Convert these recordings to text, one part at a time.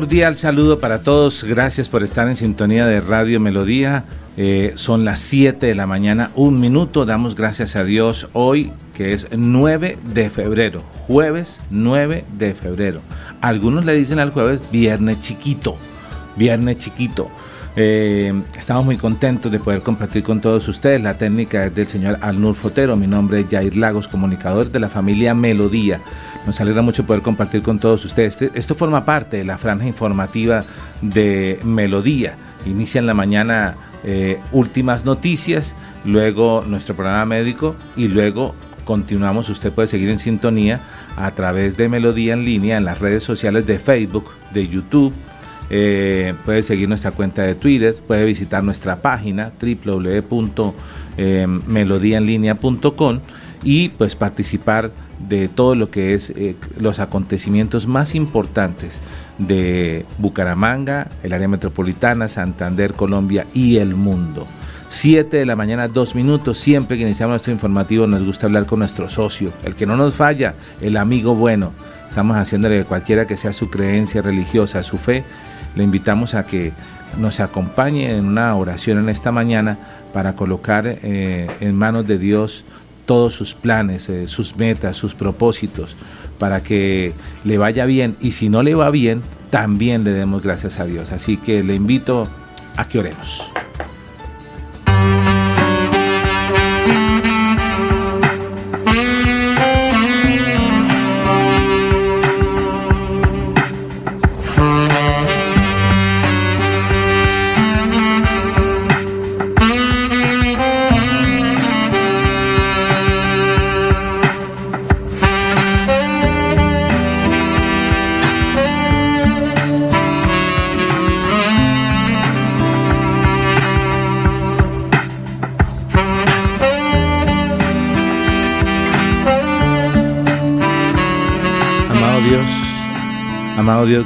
Cordial saludo para todos. Gracias por estar en sintonía de Radio Melodía. Eh, son las 7 de la mañana, un minuto. Damos gracias a Dios hoy, que es 9 de febrero, jueves 9 de febrero. Algunos le dicen al jueves viernes chiquito, viernes chiquito. Eh, estamos muy contentos de poder compartir con todos ustedes. La técnica es del señor Alnur Fotero. Mi nombre es Jair Lagos, comunicador de la familia Melodía. Nos alegra mucho poder compartir con todos ustedes. Este, esto forma parte de la franja informativa de Melodía. Inicia en la mañana eh, últimas noticias, luego nuestro programa médico y luego continuamos. Usted puede seguir en sintonía a través de Melodía en línea en las redes sociales de Facebook, de YouTube. Eh, puede seguir nuestra cuenta de Twitter, puede visitar nuestra página www.melodiaenlinea.com y pues participar de todo lo que es eh, los acontecimientos más importantes de Bucaramanga, el área metropolitana, Santander, Colombia y el mundo. 7 de la mañana, 2 minutos. Siempre que iniciamos nuestro informativo nos gusta hablar con nuestro socio, el que no nos falla, el amigo bueno. Estamos haciéndole cualquiera que sea su creencia religiosa, su fe. Le invitamos a que nos acompañe en una oración en esta mañana para colocar eh, en manos de Dios todos sus planes, eh, sus metas, sus propósitos, para que le vaya bien y si no le va bien, también le demos gracias a Dios. Así que le invito a que oremos.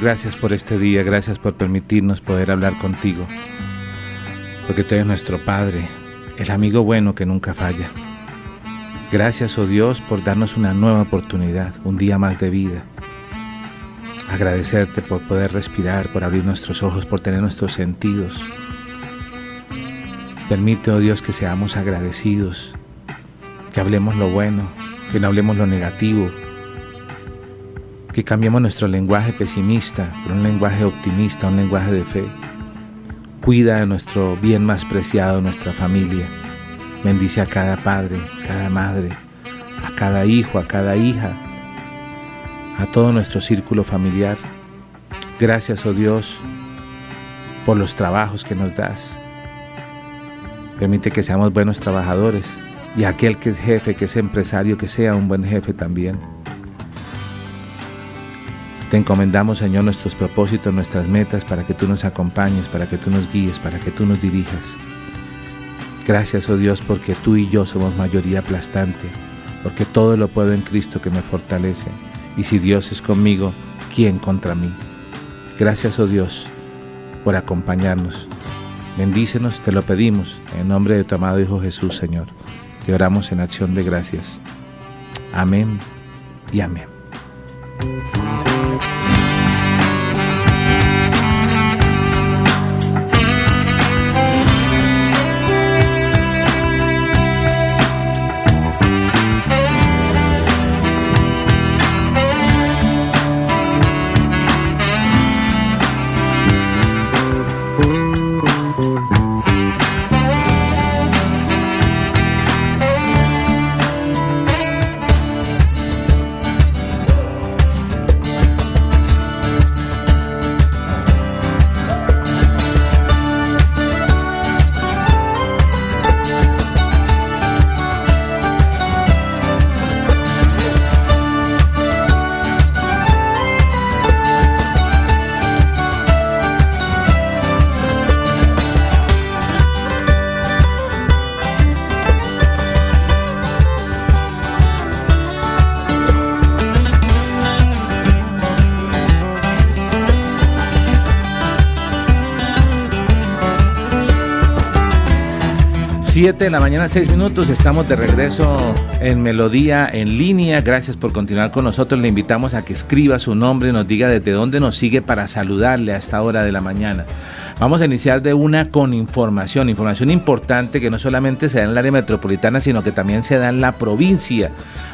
Gracias por este día, gracias por permitirnos poder hablar contigo, porque tú eres nuestro Padre, el amigo bueno que nunca falla. Gracias, oh Dios, por darnos una nueva oportunidad, un día más de vida. Agradecerte por poder respirar, por abrir nuestros ojos, por tener nuestros sentidos. Permite, oh Dios, que seamos agradecidos, que hablemos lo bueno, que no hablemos lo negativo, que cambiemos nuestro lenguaje pesimista por un lenguaje optimista, un lenguaje de fe. Cuida de nuestro bien más preciado, nuestra familia. Bendice a cada padre, cada madre, a cada hijo, a cada hija, a todo nuestro círculo familiar. Gracias, oh Dios, por los trabajos que nos das. Permite que seamos buenos trabajadores y aquel que es jefe, que es empresario, que sea un buen jefe también. Te encomendamos, Señor, nuestros propósitos, nuestras metas, para que tú nos acompañes, para que tú nos guíes, para que tú nos dirijas. Gracias, oh Dios, porque tú y yo somos mayoría aplastante, porque todo lo puedo en Cristo que me fortalece. Y si Dios es conmigo, ¿quién contra mí? Gracias, oh Dios, por acompañarnos. Bendícenos, te lo pedimos, en nombre de tu amado Hijo Jesús, Señor. Te oramos en acción de gracias. Amén y amén. 7 de la mañana, 6 minutos. Estamos de regreso en Melodía en línea. Gracias por continuar con nosotros. Le invitamos a que escriba su nombre nos diga desde dónde nos sigue para saludarle a esta hora de la mañana. Vamos a iniciar de una con información, información importante que no solamente se da en el área metropolitana, sino que también se da en la provincia.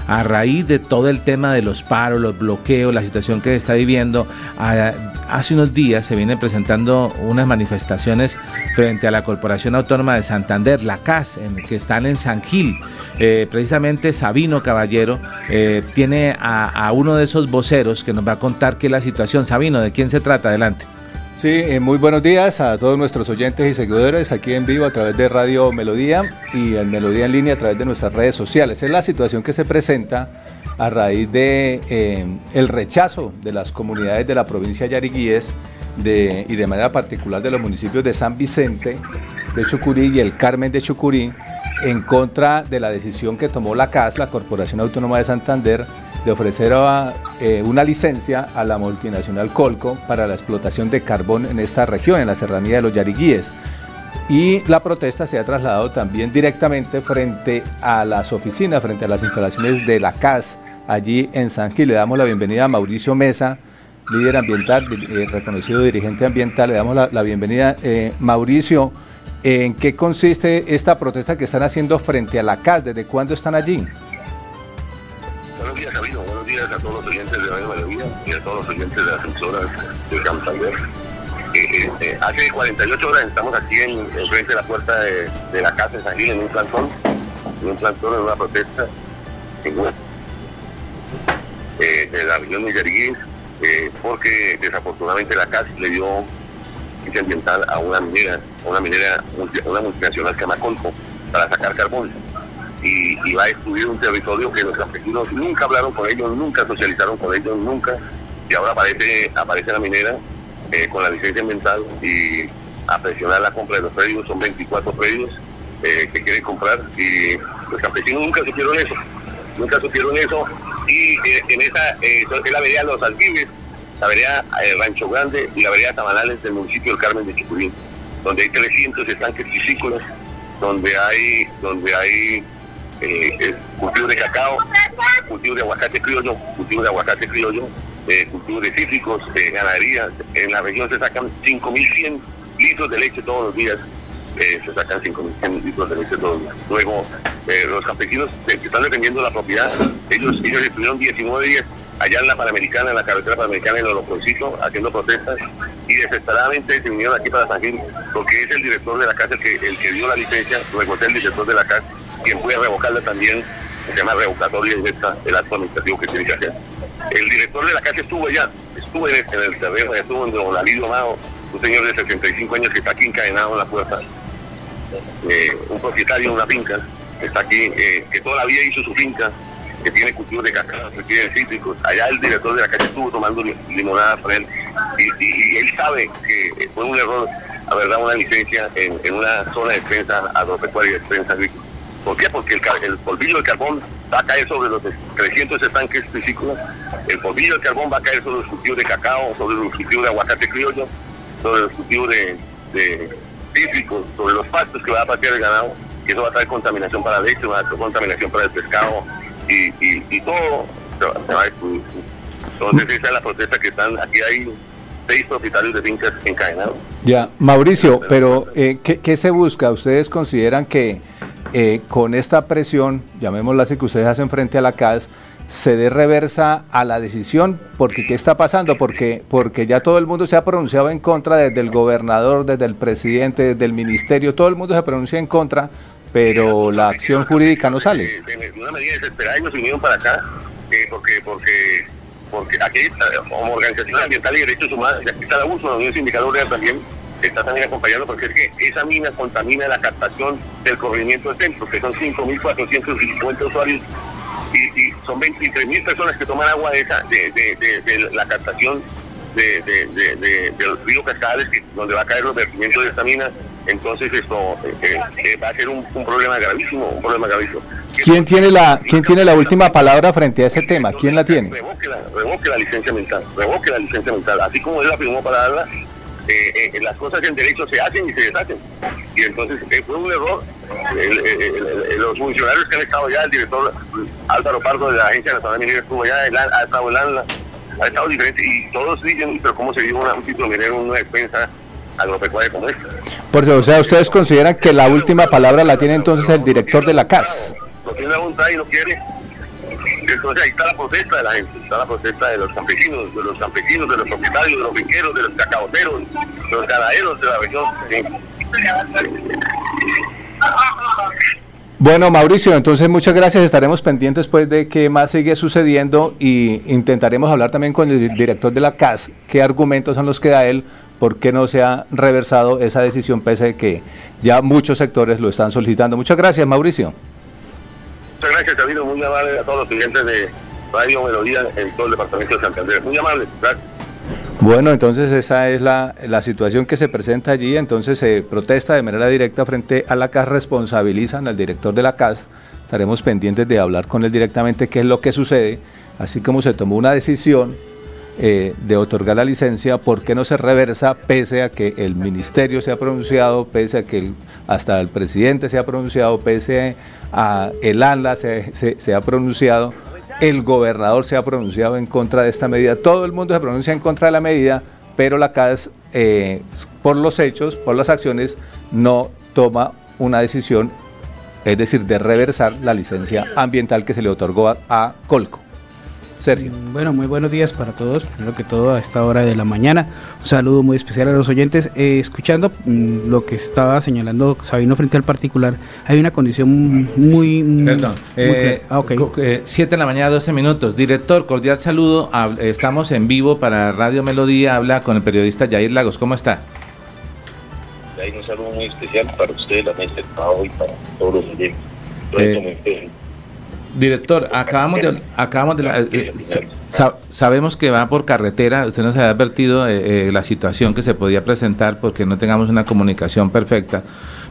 A raíz de todo el tema de los paros, los bloqueos, la situación que está viviendo, hace unos días se vienen presentando unas manifestaciones frente a la Corporación Autónoma de Santander, la CAS, en, que están en San Gil. Eh, precisamente Sabino Caballero eh, tiene a uno de esos voceros que nos va a contar qué es la situación. Sabino, ¿de quién se trata? Adelante. Sí, eh, muy buenos días a todos nuestros oyentes y seguidores aquí en vivo a través de Radio Melodía y en Melodía en línea a través de nuestras redes sociales. Es la situación que se presenta a raíz de eh, el rechazo de las comunidades de la provincia de Yariguíes y de manera particular de los municipios de San Vicente de Chucurí y el Carmen de Chucurí en contra de la decisión que tomó la CAS, la Corporación Autónoma de Santander, de ofrecer eh, una licencia a la multinacional Colco para la explotación de carbón en esta región, en la serranía de los Yariguíes. Y la protesta se ha trasladado también directamente frente a las oficinas, frente a las instalaciones de la CAS, allí en San Gil. Le damos la bienvenida a Mauricio Mesa, líder ambiental, eh, reconocido dirigente ambiental. Le damos la, bienvenida. Eh, Mauricio, ¿en qué consiste esta protesta que están haciendo frente a la CAS? ¿Desde cuándo están allí? Buenos días. Buenos días a todos los oyentes de Radio Melodía y a todos los oyentes de las emisoras de Santander. Eh, eh, hace 48 horas estamos aquí en, frente de la puerta de, la casa de San Gil, en un plantón, en un plantón, en una protesta eh, de la región Yariguín, eh, porque desafortunadamente la casa le dio ambiental a una minera, una minera, una multinacional que llama para sacar carbón y, va a destruir un territorio que los campesinos nunca hablaron con ellos, nunca socializaron con ellos, nunca. Y ahora aparece, aparece la minera eh, con la licencia ambiental y a presionar la compra de los predios, son 24 predios eh, que quieren comprar y los campesinos nunca supieron eso, nunca supieron eso. Y eh, en esa, es la vereda Los Alpines, la vereda Rancho Grande y la vereda Tabanales del municipio del Carmen de Chicurín, donde hay 300 estanques piscícolas, donde hay, donde hay eh, cultivo de cacao, cultivo de aguacate criollo, cultivo de aguacate criollo, eh, cultivo de cítricos, eh, ganadería. En la región se sacan 5.100 litros de leche todos los días. Eh, se sacan 5.100 litros de leche todos los días. Luego, eh, los campesinos que están defendiendo la propiedad, ellos, ellos estuvieron 19 días allá en la Panamericana, en la carretera Panamericana, en los Oroconcito, haciendo protestas y desesperadamente se vinieron aquí para San Gil, porque es el director de la casa el que, el que dio la licencia, luego es el director de la casa quien puede revocarla también, se llama revocatoria directa el acto administrativo que tiene que hacer. El director de la casa estuvo allá, estuvo en el, en el estuvo en Don Alidio Amado, un señor de 65 años que está aquí encadenado en la puerta, eh, un propietario de una finca, está aquí, eh, que toda la vida hizo su finca, que tiene cultivos de cacao, que tiene cítricos. Allá el director de la calle estuvo tomando limonada para él y, él sabe que fue un error haber dado una licencia en, una zona de defensa agropecuaria y de defensa agrícola. ¿Por qué? Porque el, polvillo de carbón va a caer sobre los 300 estanques piscícolas, el polvillo de carbón va a caer sobre los cultivos de cacao, sobre los cultivos de aguacate criollo, sobre los cultivos de, de cítricos, sobre los pastos que va a patear el ganado, y eso va a traer contaminación para la leche, va a traer contaminación para el pescado, y, todo se va, a destruir. Entonces esa es la protesta que están, aquí hay seis propietarios de fincas encadenados. Ya, Mauricio, pero eh, ¿qué, ¿qué se busca? ¿Ustedes consideran que eh, con esta presión, llamémosla así, que ustedes hacen frente a la CAS, se dé reversa a la decisión, porque ¿qué está pasando? Porque, porque ya todo el mundo se ha pronunciado en contra, desde el gobernador, desde el presidente, desde el ministerio, todo el mundo se pronuncia en contra, pero la acción jurídica no sale. Una medida desesperada ellos vinieron para acá, eh, porque, porque, porque aquí, eh, como organización ambiental y derechos humanos, aquí está el abuso, la Unión Sindicadora también, está también acompañando porque es que esa mina contamina la captación del corrimiento del centro, que son 5.450 usuarios y, son 23.000 personas que toman agua de, esa, de, la captación de, del río Cascades, donde va a caer los vertimientos de esta mina. Entonces esto eh, eh, va a ser un, problema gravísimo, un problema gravísimo. ¿Quién tiene la quién tiene la última palabra frente a ese tema? ¿Quién la tiene? Revoque la, revoque la licencia mental, revoque la licencia mental, así como él la firmó para darla, eh, las cosas en derecho se hacen y se deshacen. Y entonces fue un error. los funcionarios que han estado ya, el director Álvaro Pardo de la Agencia Nacional Minera estuvo ya, ha estado en la, ha estado diferente y todos dicen, pero ¿cómo se dio un título minero en una defensa agropecuaria como esta? Por eso, o sea, ¿ustedes consideran que la última palabra la tiene entonces el director de la CAS? No tiene la voluntad y no quiere entonces ahí está la protesta de la gente, está la protesta de los campesinos, de los campesinos, de los propietarios, de los finqueros, de los cacaboteros, de los ganaderos de la región. Bueno, Mauricio, entonces muchas gracias. Estaremos pendientes pues de qué más sigue sucediendo y intentaremos hablar también con el director de la CAS, qué argumentos son los que da él, por qué no se ha reversado esa decisión pese a que ya muchos sectores lo están solicitando. Muchas gracias, Mauricio. Muchas gracias, David. Muy amable a todos los clientes de Radio Melodía en todo el departamento de Santander. Muy amable. Gracias. Bueno, entonces esa es la, la, situación que se presenta allí, entonces se protesta de manera directa frente a la CAS, responsabilizan al director de la CAS, estaremos pendientes de hablar con él directamente qué es lo que sucede, así como se tomó una decisión eh, de otorgar la licencia, ¿por qué no se reversa pese a que el ministerio se ha pronunciado, pese a que hasta el presidente se ha pronunciado, pese a el ANLA se, se, ha pronunciado, el gobernador se ha pronunciado en contra de esta medida, todo el mundo se pronuncia en contra de la medida, pero la CAS, eh, por los hechos, por las acciones, no toma una decisión, es decir, de reversar la licencia ambiental que se le otorgó a Colco. Sergio. Mm, bueno, muy buenos días para todos. Primero que todo, a esta hora de la mañana. Un saludo muy especial a los oyentes. Eh, escuchando mm, lo que estaba señalando Sabino frente al particular, hay una condición muy. Perdón. Eh, ah, eh, siete de la mañana, 12 minutos. Director, cordial saludo. Estamos en vivo para Radio Melodía. Habla con el periodista Jair Lagos. ¿Cómo está? Hay un saludo muy especial para usted, la mesa de trabajo y para todos los oyentes. Director, acabamos de, acabamos de eh, sabemos que va por carretera, usted nos ha advertido eh, eh, la situación que se podía presentar porque no tengamos una comunicación perfecta,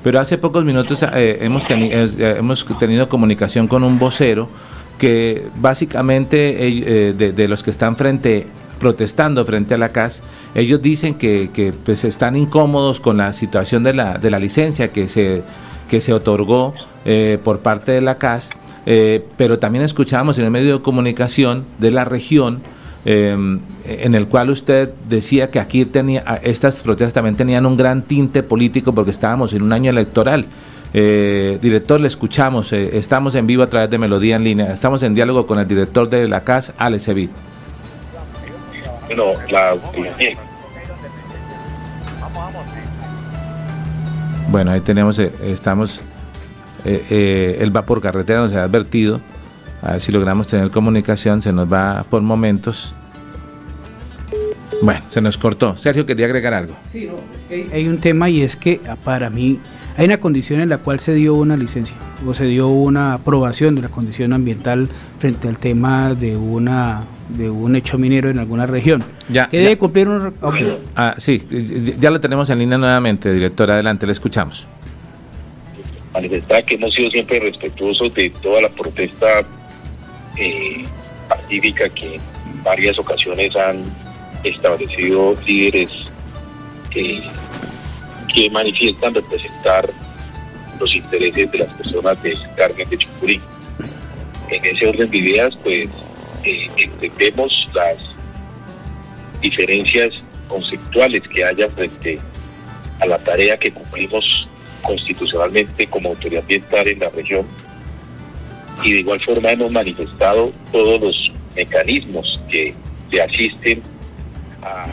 pero hace pocos minutos hemos, hemos tenido comunicación con un vocero que básicamente de, los que están frente protestando frente a la CAS, ellos dicen que, que pues están incómodos con la situación de la, de la licencia que se, que se otorgó por parte de la CAS eh, pero también escuchábamos en el medio de comunicación de la región, em, en el cual usted decía que aquí tenía, estas protestas también tenían un gran tinte político porque estábamos en un año electoral. Eh, director, le escuchamos, eh, estamos en vivo a través de Melodía en línea, estamos en diálogo con el director de la CAS, Alex Evit. Bueno, la Bueno, ahí tenemos, estamos eh, eh, él va por carretera, nos ha advertido. A ver si logramos tener comunicación, se nos va por momentos. Bueno, se nos cortó. Sergio quería agregar algo. Sí, hay un tema y es que ah, para mí hay una condición en la cual se dio una licencia o se dio una aprobación de la condición ambiental frente al tema de una de un hecho minero en alguna región. Ya, que debe cumplir un... Ah, sí, ya lo tenemos en línea nuevamente, director. Adelante, le escuchamos manifestar que hemos sido siempre respetuosos de toda la protesta eh, que en varias ocasiones han establecido líderes que manifiestan representar los intereses de las personas de Carmen de Chucurí. En ese orden de ideas, pues eh, entendemos las diferencias conceptuales que haya frente a la tarea que cumplimos constitucionalmente como autoridad ambiental en la región y de igual forma hemos manifestado todos los mecanismos que le asisten a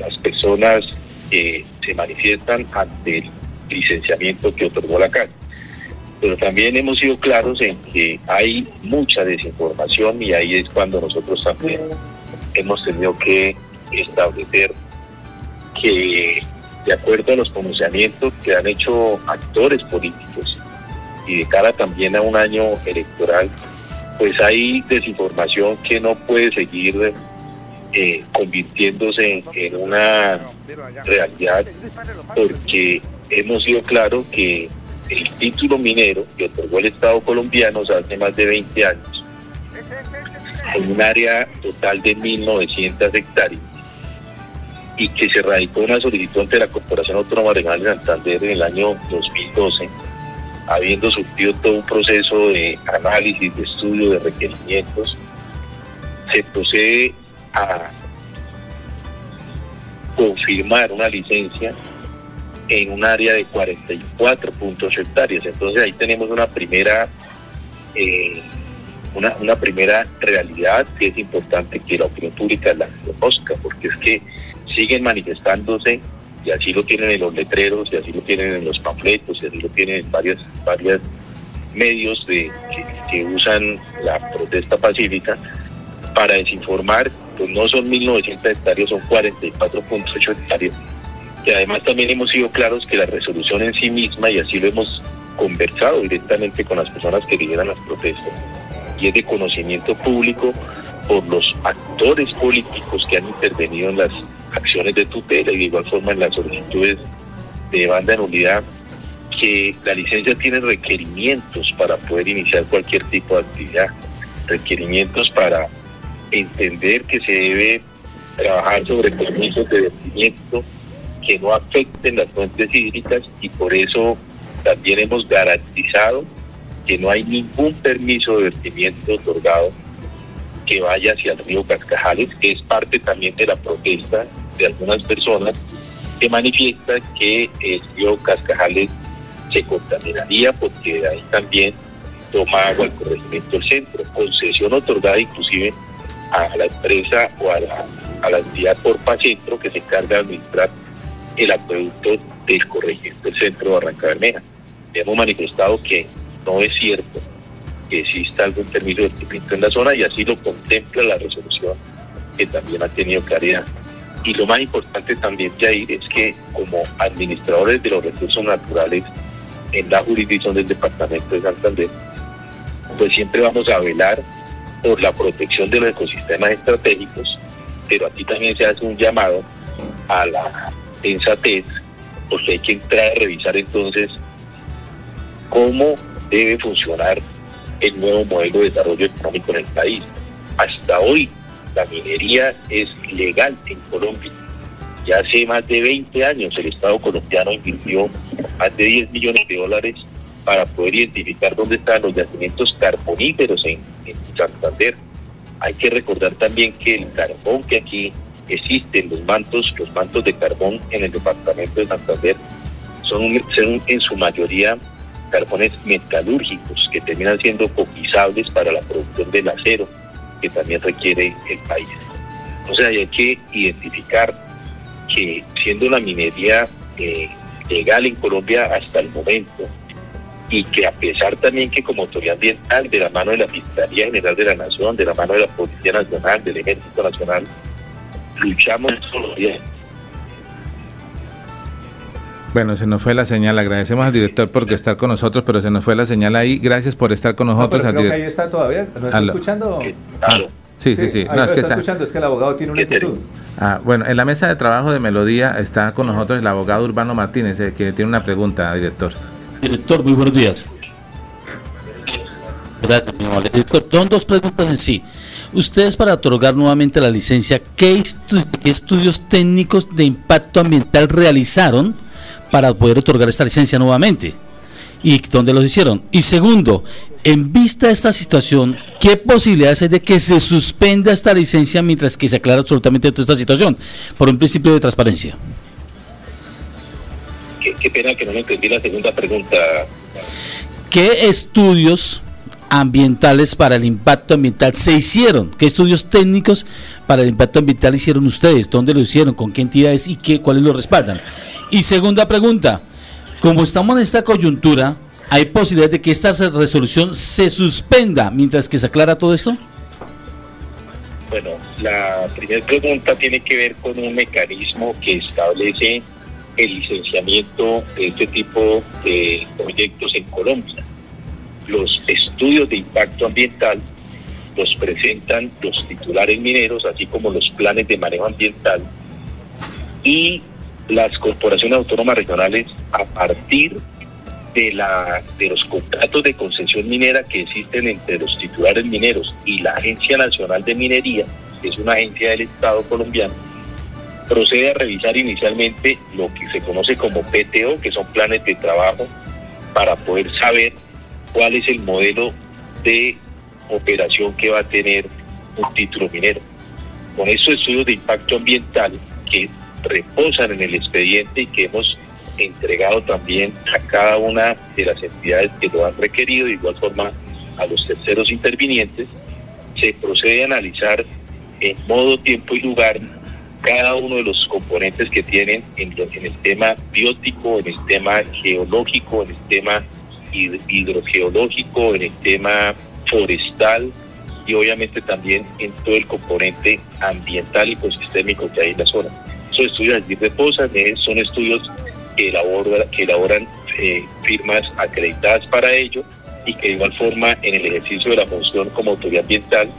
las personas que se manifiestan ante el licenciamiento que otorgó la CAN. Pero también hemos sido claros en que hay mucha desinformación y ahí es cuando nosotros también hemos tenido que establecer que de acuerdo a los pronunciamientos que han hecho actores políticos y de cara también a un año electoral, pues hay desinformación que no puede seguir eh, convirtiéndose en, una realidad porque hemos sido claros que el título minero que otorgó el Estado colombiano hace más de 20 años, en un área total de 1.900 hectáreas, y que se radicó una solicitud ante la Corporación Autónoma Regional de Santander en el año 2012, habiendo surgido todo un proceso de análisis, de estudio, de requerimientos, se procede a confirmar una licencia en un área de 44.8 hectáreas. Entonces ahí tenemos una primera eh, una, una primera realidad que es importante que la opinión pública la conozca, porque es que siguen manifestándose y así lo tienen en los letreros, y así lo tienen en los panfletos, y así lo tienen en varias, varias medios de, que, usan la protesta pacífica para desinformar, pues no son 1.900 hectáreas, son 44.8 hectáreas. Y además también hemos sido claros que la resolución en sí misma, y así lo hemos conversado directamente con las personas que lideran las protestas, y es de conocimiento público por los actores políticos que han intervenido en las acciones de tutela y de igual forma en las solicitudes de banda en unidad que la licencia tiene requerimientos para poder iniciar cualquier tipo de actividad, requerimientos para entender que se debe trabajar sobre permisos de vertimiento que no afecten las fuentes hídricas y por eso también hemos garantizado que no hay ningún permiso de vertimiento otorgado que vaya hacia el río Cascajales, que es parte también de la protesta de algunas personas que manifiestan que el río Cascajales se contaminaría porque de ahí también toma agua el corregimiento del centro, concesión otorgada inclusive a la empresa o a la, a la entidad Porpa Centro que se encarga de administrar el acueducto del corregimiento del centro de Barranca Bermeja. Hemos manifestado que no es cierto que exista algún permiso de vertimiento en la zona y así lo contempla la resolución que también ha tenido claridad. Y lo más importante también, Jair, es que como administradores de los recursos naturales en la jurisdicción del Departamento de Santander, pues siempre vamos a velar por la protección de los ecosistemas estratégicos, pero aquí también se hace un llamado a la sensatez, porque hay que entrar a revisar entonces cómo debe funcionar el nuevo modelo de desarrollo económico en el país. Hasta hoy la minería es legal en Colombia. Ya hace más de 20 años el Estado colombiano invirtió más de 10 millones de dólares para poder identificar dónde están los yacimientos carboníferos en, Santander. Hay que recordar también que el carbón que aquí existe, los mantos, los mantos de carbón en el departamento de Santander, son, son en su mayoría carbones metalúrgicos que terminan siendo cotizables para la producción del acero que también requiere el país. Entonces hay que identificar que siendo la minería eh, legal en Colombia hasta el momento y que a pesar también que como autoridad ambiental de la mano de la Fiscalía General de la Nación, de la mano de la Policía Nacional, del Ejército Nacional, luchamos todos los días bueno, se nos fue la señal. Agradecemos al director por estar con nosotros, pero se nos fue la señal ahí. Gracias por estar con nosotros. No, creo que ahí está todavía. ¿No está escuchando? Ah, sí, sí, sí. No, es que está escuchando, es que el abogado tiene una inquietud. Ah, bueno, en la mesa de trabajo de Melodía está con nosotros el abogado Urbano Martínez, eh, que tiene una pregunta, director. Director, muy buenos días. Gracias, mi amor. Director, son dos preguntas en sí. Ustedes para otorgar nuevamente la licencia, ¿qué, ¿qué estudios técnicos de impacto ambiental realizaron? Para poder otorgar esta licencia nuevamente. ¿Y dónde lo hicieron? Y segundo, en vista de esta situación, ¿qué posibilidades hay de que se suspenda esta licencia mientras que se aclara absolutamente toda esta situación? Por un principio de transparencia. Qué, pena que no me entendí la segunda pregunta. ¿Qué estudios ambientales para el impacto ambiental se hicieron? ¿Qué estudios técnicos para el impacto ambiental hicieron ustedes? ¿Dónde lo hicieron? ¿Con qué entidades y qué, cuáles lo respaldan? Y segunda pregunta, como estamos en esta coyuntura, ¿hay posibilidad de que esta resolución se suspenda mientras que se aclara todo esto? Bueno, la primera pregunta tiene que ver con un mecanismo que establece el licenciamiento de este tipo de proyectos en Colombia. Los estudios de impacto ambiental los presentan los titulares mineros, así como los planes de manejo ambiental, y las corporaciones autónomas regionales a partir de, la, de los contratos de concesión minera que existen entre los titulares mineros y la Agencia Nacional de Minería, que es una agencia del Estado colombiano, procede a revisar inicialmente lo que se conoce como PTO, que son planes de trabajo, para poder saber cuál es el modelo de operación que va a tener un título minero. Con estos estudios de impacto ambiental que reposan en el expediente y que hemos entregado también a cada una de las entidades que lo han requerido, de igual forma a los terceros intervinientes, se procede a analizar en modo, tiempo y lugar cada uno de los componentes que tienen en, en el tema biótico, en el tema geológico, en el tema hidrogeológico, en el tema forestal y obviamente también en todo el componente ambiental y ecosistémico que hay en la zona. Esos estudios allí reposan, son estudios que, que elaboran eh, firmas acreditadas para ello y que de igual forma en el ejercicio de la función como autoridad ambiental,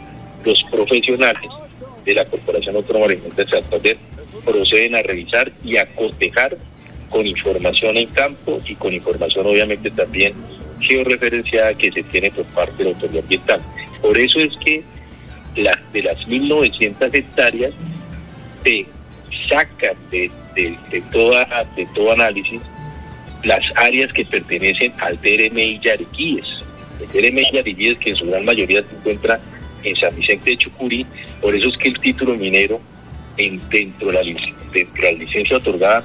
los profesionales de la Corporación Autónoma de Santander proceden a revisar y a cotejar con información en campo y con información obviamente también georreferenciada que se tiene por parte de la autoridad ambiental. Por eso es que la, de las 1.900 hectáreas se sacan de, de, toda, de todo análisis las áreas que pertenecen al DRMI Yariquíes. El DRMI Yariquíes que en su gran mayoría se encuentra en San Vicente de Chucurí, por eso es que el título minero en, dentro, de la, dentro de la licencia otorgada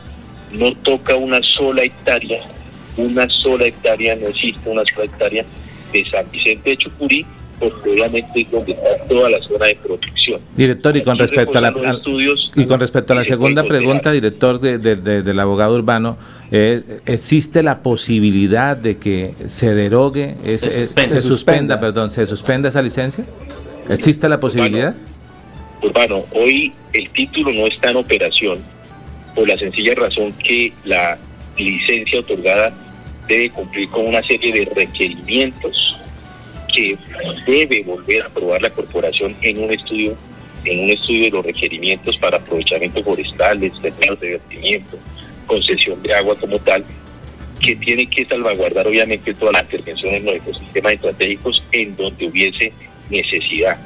no toca una sola hectárea, una sola hectárea, no existe una sola hectárea de San Vicente de Chucurí, porque obviamente es donde está toda la zona de protección. Director, y con respecto a la y con respecto a la segunda pregunta, director de, del abogado urbano, eh, ¿existe la posibilidad de que se derogue, se, suspenda, perdón, se suspenda esa licencia? ¿Existe la posibilidad? Urbano, hoy el título no está en operación por la sencilla razón que la licencia otorgada debe cumplir con una serie de requerimientos que debe volver a aprobar la corporación en un estudio en un estudio de los requerimientos para aprovechamiento forestal, de vertimiento, concesión de agua como tal, que tiene que salvaguardar obviamente todas las intervenciones en los ecosistemas estratégicos en donde hubiese necesidad.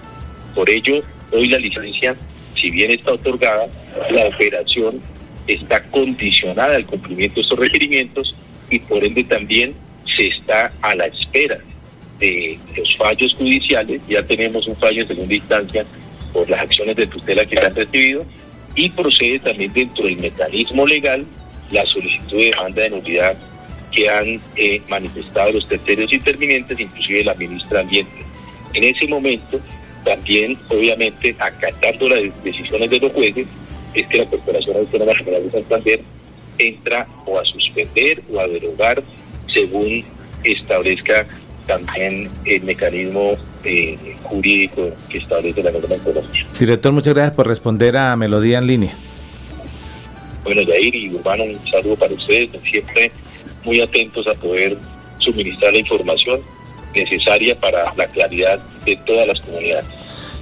Por ello, hoy la licencia, si bien está otorgada, la operación está condicionada al cumplimiento de estos requerimientos y por ende también se está a la espera de los fallos judiciales. Ya tenemos un fallo en segunda instancia por las acciones de tutela que se han recibido y procede también dentro del mecanismo legal la solicitud de demanda de nulidad que han eh, manifestado los terceros intervinientes, inclusive la ministra Ambiente. En ese momento, también, obviamente, acatando las decisiones de los jueces, es que la Corporación Autónoma General de Santander entra o a suspender o a derogar según establezca también el mecanismo eh, jurídico que establece la norma en Colombia. Director, muchas gracias por responder a Melodía en línea. Bueno, Yair y Urbano, un saludo para ustedes, siempre muy atentos a poder suministrar la información necesaria para la claridad de todas las comunidades.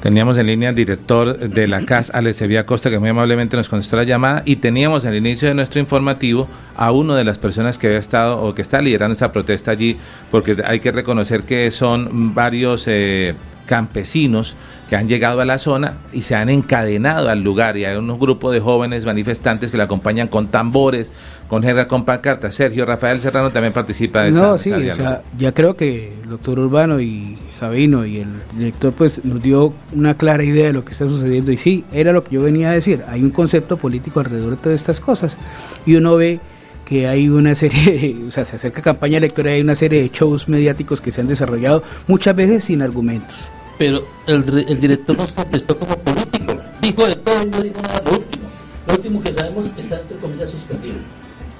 Teníamos en línea al director de la CAS, Alex Sevilla Costa, que muy amablemente nos contestó la llamada, y teníamos al inicio de nuestro informativo a una de las personas que había estado o que está liderando esta protesta allí, porque hay que reconocer que son varios eh, campesinos que han llegado a la zona y se han encadenado al lugar. Y hay unos grupos de jóvenes manifestantes que le acompañan con tambores, con jerga, con pancartas. Sergio Rafael Serrano también participa de esta No, sí, o sea, ya creo que el doctor Urbano y Sabino y el director pues nos dio una clara idea de lo que está sucediendo. Y sí, era lo que yo venía a decir, hay un concepto político alrededor de todas estas cosas. Y uno ve que hay una serie, o sea, se acerca campaña electoral, hay una serie de shows mediáticos que se han desarrollado muchas veces sin argumentos pero el, el director nos contestó como político. Dijo de todo y no dijo nada lo último. Lo último que sabemos está entre comillas suspendido.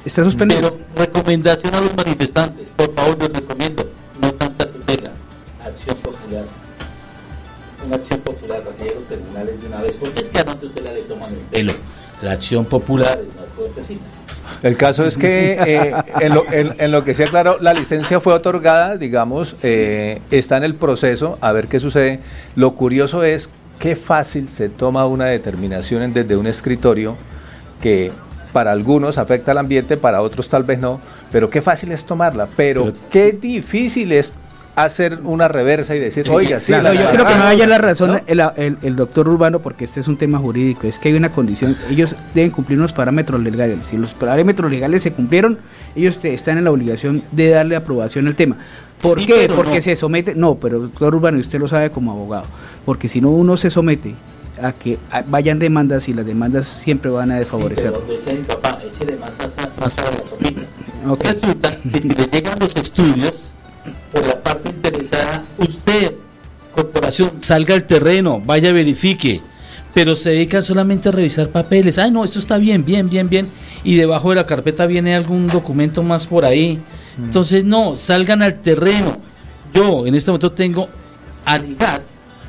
Está suspendido. Pero recomendación a los manifestantes, por favor les recomiendo, no tanta tutela, acción popular. Una acción popular, para los terminales de una vez, porque es que a no tutela le toman el pelo. La acción popular es más fuertecita. El caso es que eh, en, lo, que se aclaró, la licencia fue otorgada, digamos, eh, está en el proceso, a ver qué sucede. Lo curioso es qué fácil se toma una determinación desde un escritorio que para algunos afecta al ambiente, para otros tal vez no, pero qué fácil es tomarla, pero, qué difícil es hacer una reversa y decir, oiga, sí, yo creo que no haya la razón El, doctor Urbano, porque este es un tema jurídico, es que hay una condición, ellos deben cumplir unos parámetros legales. Si los parámetros legales se cumplieron, ellos están en la obligación de darle aprobación al tema. ¿Por qué? Porque se somete, no, pero doctor Urbano, y usted lo sabe como abogado, porque si no uno se somete a que vayan demandas y las demandas siempre van a desfavorecer. Resulta que si le llegan los estudios, por la parte interesada, usted, corporación, salga al terreno, vaya, verifique, pero se dedica solamente a revisar papeles. Ay, no, esto está bien, bien, bien, bien. Y debajo de la carpeta viene algún documento más por ahí. Mm. Entonces, no, salgan al terreno. Yo en este momento tengo a ligar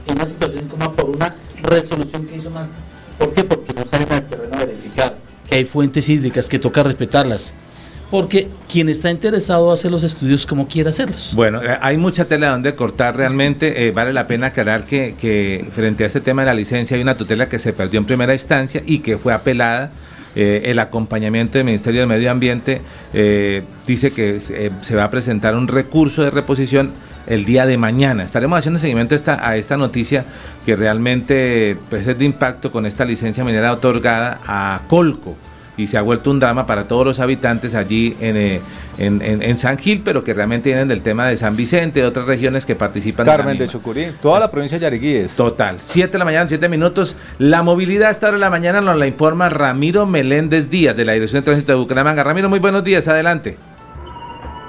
en una situación como por una resolución que hizo mal. ¿Por qué? Porque no salen al terreno a verificar que hay fuentes hídricas que toca respetarlas porque quien está interesado hace los estudios como quiera hacerlos. Bueno, eh, hay mucha tela donde cortar realmente. Eh, vale la pena aclarar que, frente a este tema de la licencia hay una tutela que se perdió en primera instancia y que fue apelada. Eh, el acompañamiento del Ministerio del Medio Ambiente dice que se va a presentar un recurso de reposición el día de mañana. Estaremos haciendo seguimiento a esta, a esta noticia que realmente pues, es de impacto con esta licencia minera otorgada a Colco y se ha vuelto un drama para todos los habitantes allí eh, en, en, San Gil, pero que realmente vienen del tema de San Vicente, de otras regiones que participan. Carmen de, Chucurí, toda la provincia de Yariguíes. Total, 7 de la mañana, 7 minutos. La movilidad a esta hora de la mañana nos la informa Ramiro Meléndez Díaz, de la Dirección de Tránsito de Bucaramanga. Ramiro, muy buenos días, adelante.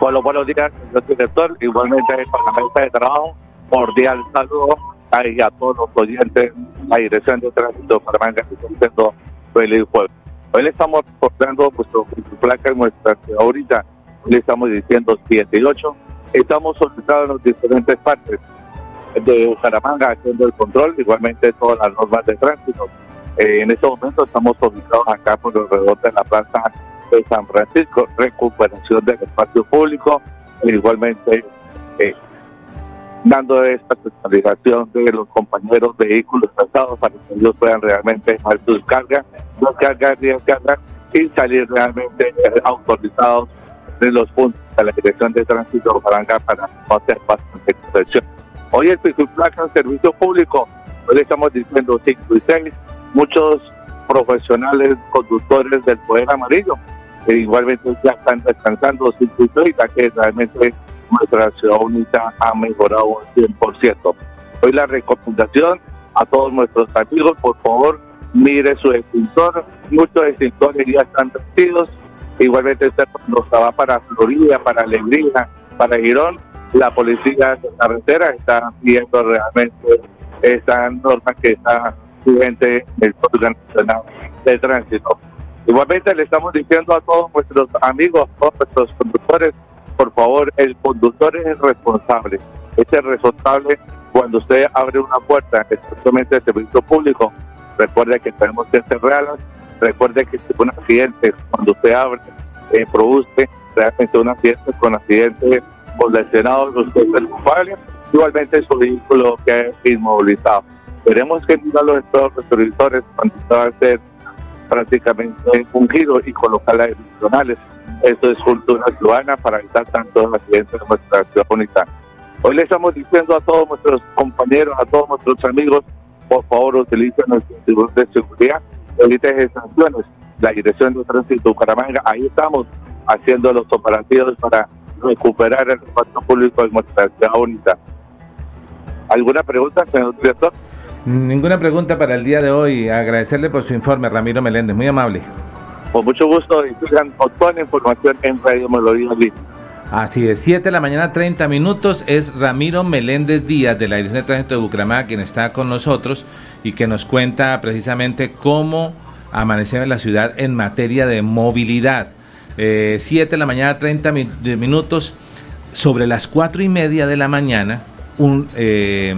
Bueno, buenos días, señor director, igualmente para la mesa de trabajo, cordial saludo a, a todos los oyentes, la Dirección de Tránsito de Bucaramanga, que están haciendo feliz jueves. Hoy le estamos reportando nuestro placa en nuestra ahorita, le estamos diciendo 7 y 8. Estamos solicitados en las diferentes partes de Bucaramanga haciendo el control, igualmente todas las normas de tránsito. Eh, en este momento estamos ubicados acá por alrededor de la plaza de San Francisco, recuperación del espacio público, e igualmente eh, dando esta personalización de los compañeros vehículos pesados para que ellos puedan realmente dejar sus cargas, cargar y descargar y salir realmente autorizados de los puntos de la Dirección de Tránsito para para no hacer bastante protección. Hoy el placa servicio público, hoy estamos diciendo 5 y 6, muchos profesionales conductores del Poder Amarillo, que igualmente ya están descansando 5 y 6, ya que realmente nuestra ciudad unita ha mejorado un 100%. Hoy la recomendación a todos nuestros amigos, por favor, mire su extintor. Muchos extintores ya están vencidos. Igualmente usted nos va para Florida, para Alegría, para Girón. La policía de carretera está viendo realmente esa norma que está vigente en el Código Nacional de Tránsito. Igualmente le estamos diciendo a todos nuestros amigos, a todos nuestros conductores, por favor, el conductor es el responsable. Es el responsable cuando usted abre una puerta, especialmente de servicio público. Recuerde que tenemos que cerrarlas. Recuerde que si un accidente, cuando usted abre, eh, produce realmente un accidente con accidente con lesionados, usted es el culpable. Igualmente su vehículo que es inmovilizado. Queremos que los estados retrovisores cuando usted va a hacer prácticamente un y colocar las adicionales esto es cultura ciudadana para evitar tantos accidentes en nuestra ciudad bonita. Hoy le estamos diciendo a todos nuestros compañeros, a todos nuestros amigos, por favor utilicen nuestros seguros de seguridad, eviten sanciones. La Dirección de Tránsito Bucaramanga, ahí estamos haciendo los operativos para recuperar el espacio público de nuestra ciudad bonita. ¿Alguna pregunta, señor director? Ninguna pregunta para el día de hoy. Agradecerle por su informe, Ramiro Meléndez. Muy amable. Con mucho gusto, digan toda la información en Radio Melodía Así es, 7 de la mañana, 30 minutos. Es Ramiro Meléndez Díaz de la Dirección de Tránsito de Bucaramanga quien está con nosotros y que nos cuenta precisamente cómo amanecemos en la ciudad en materia de movilidad. 7 eh, de la mañana, 30 minutos. Sobre las 4 y media de la mañana, un eh,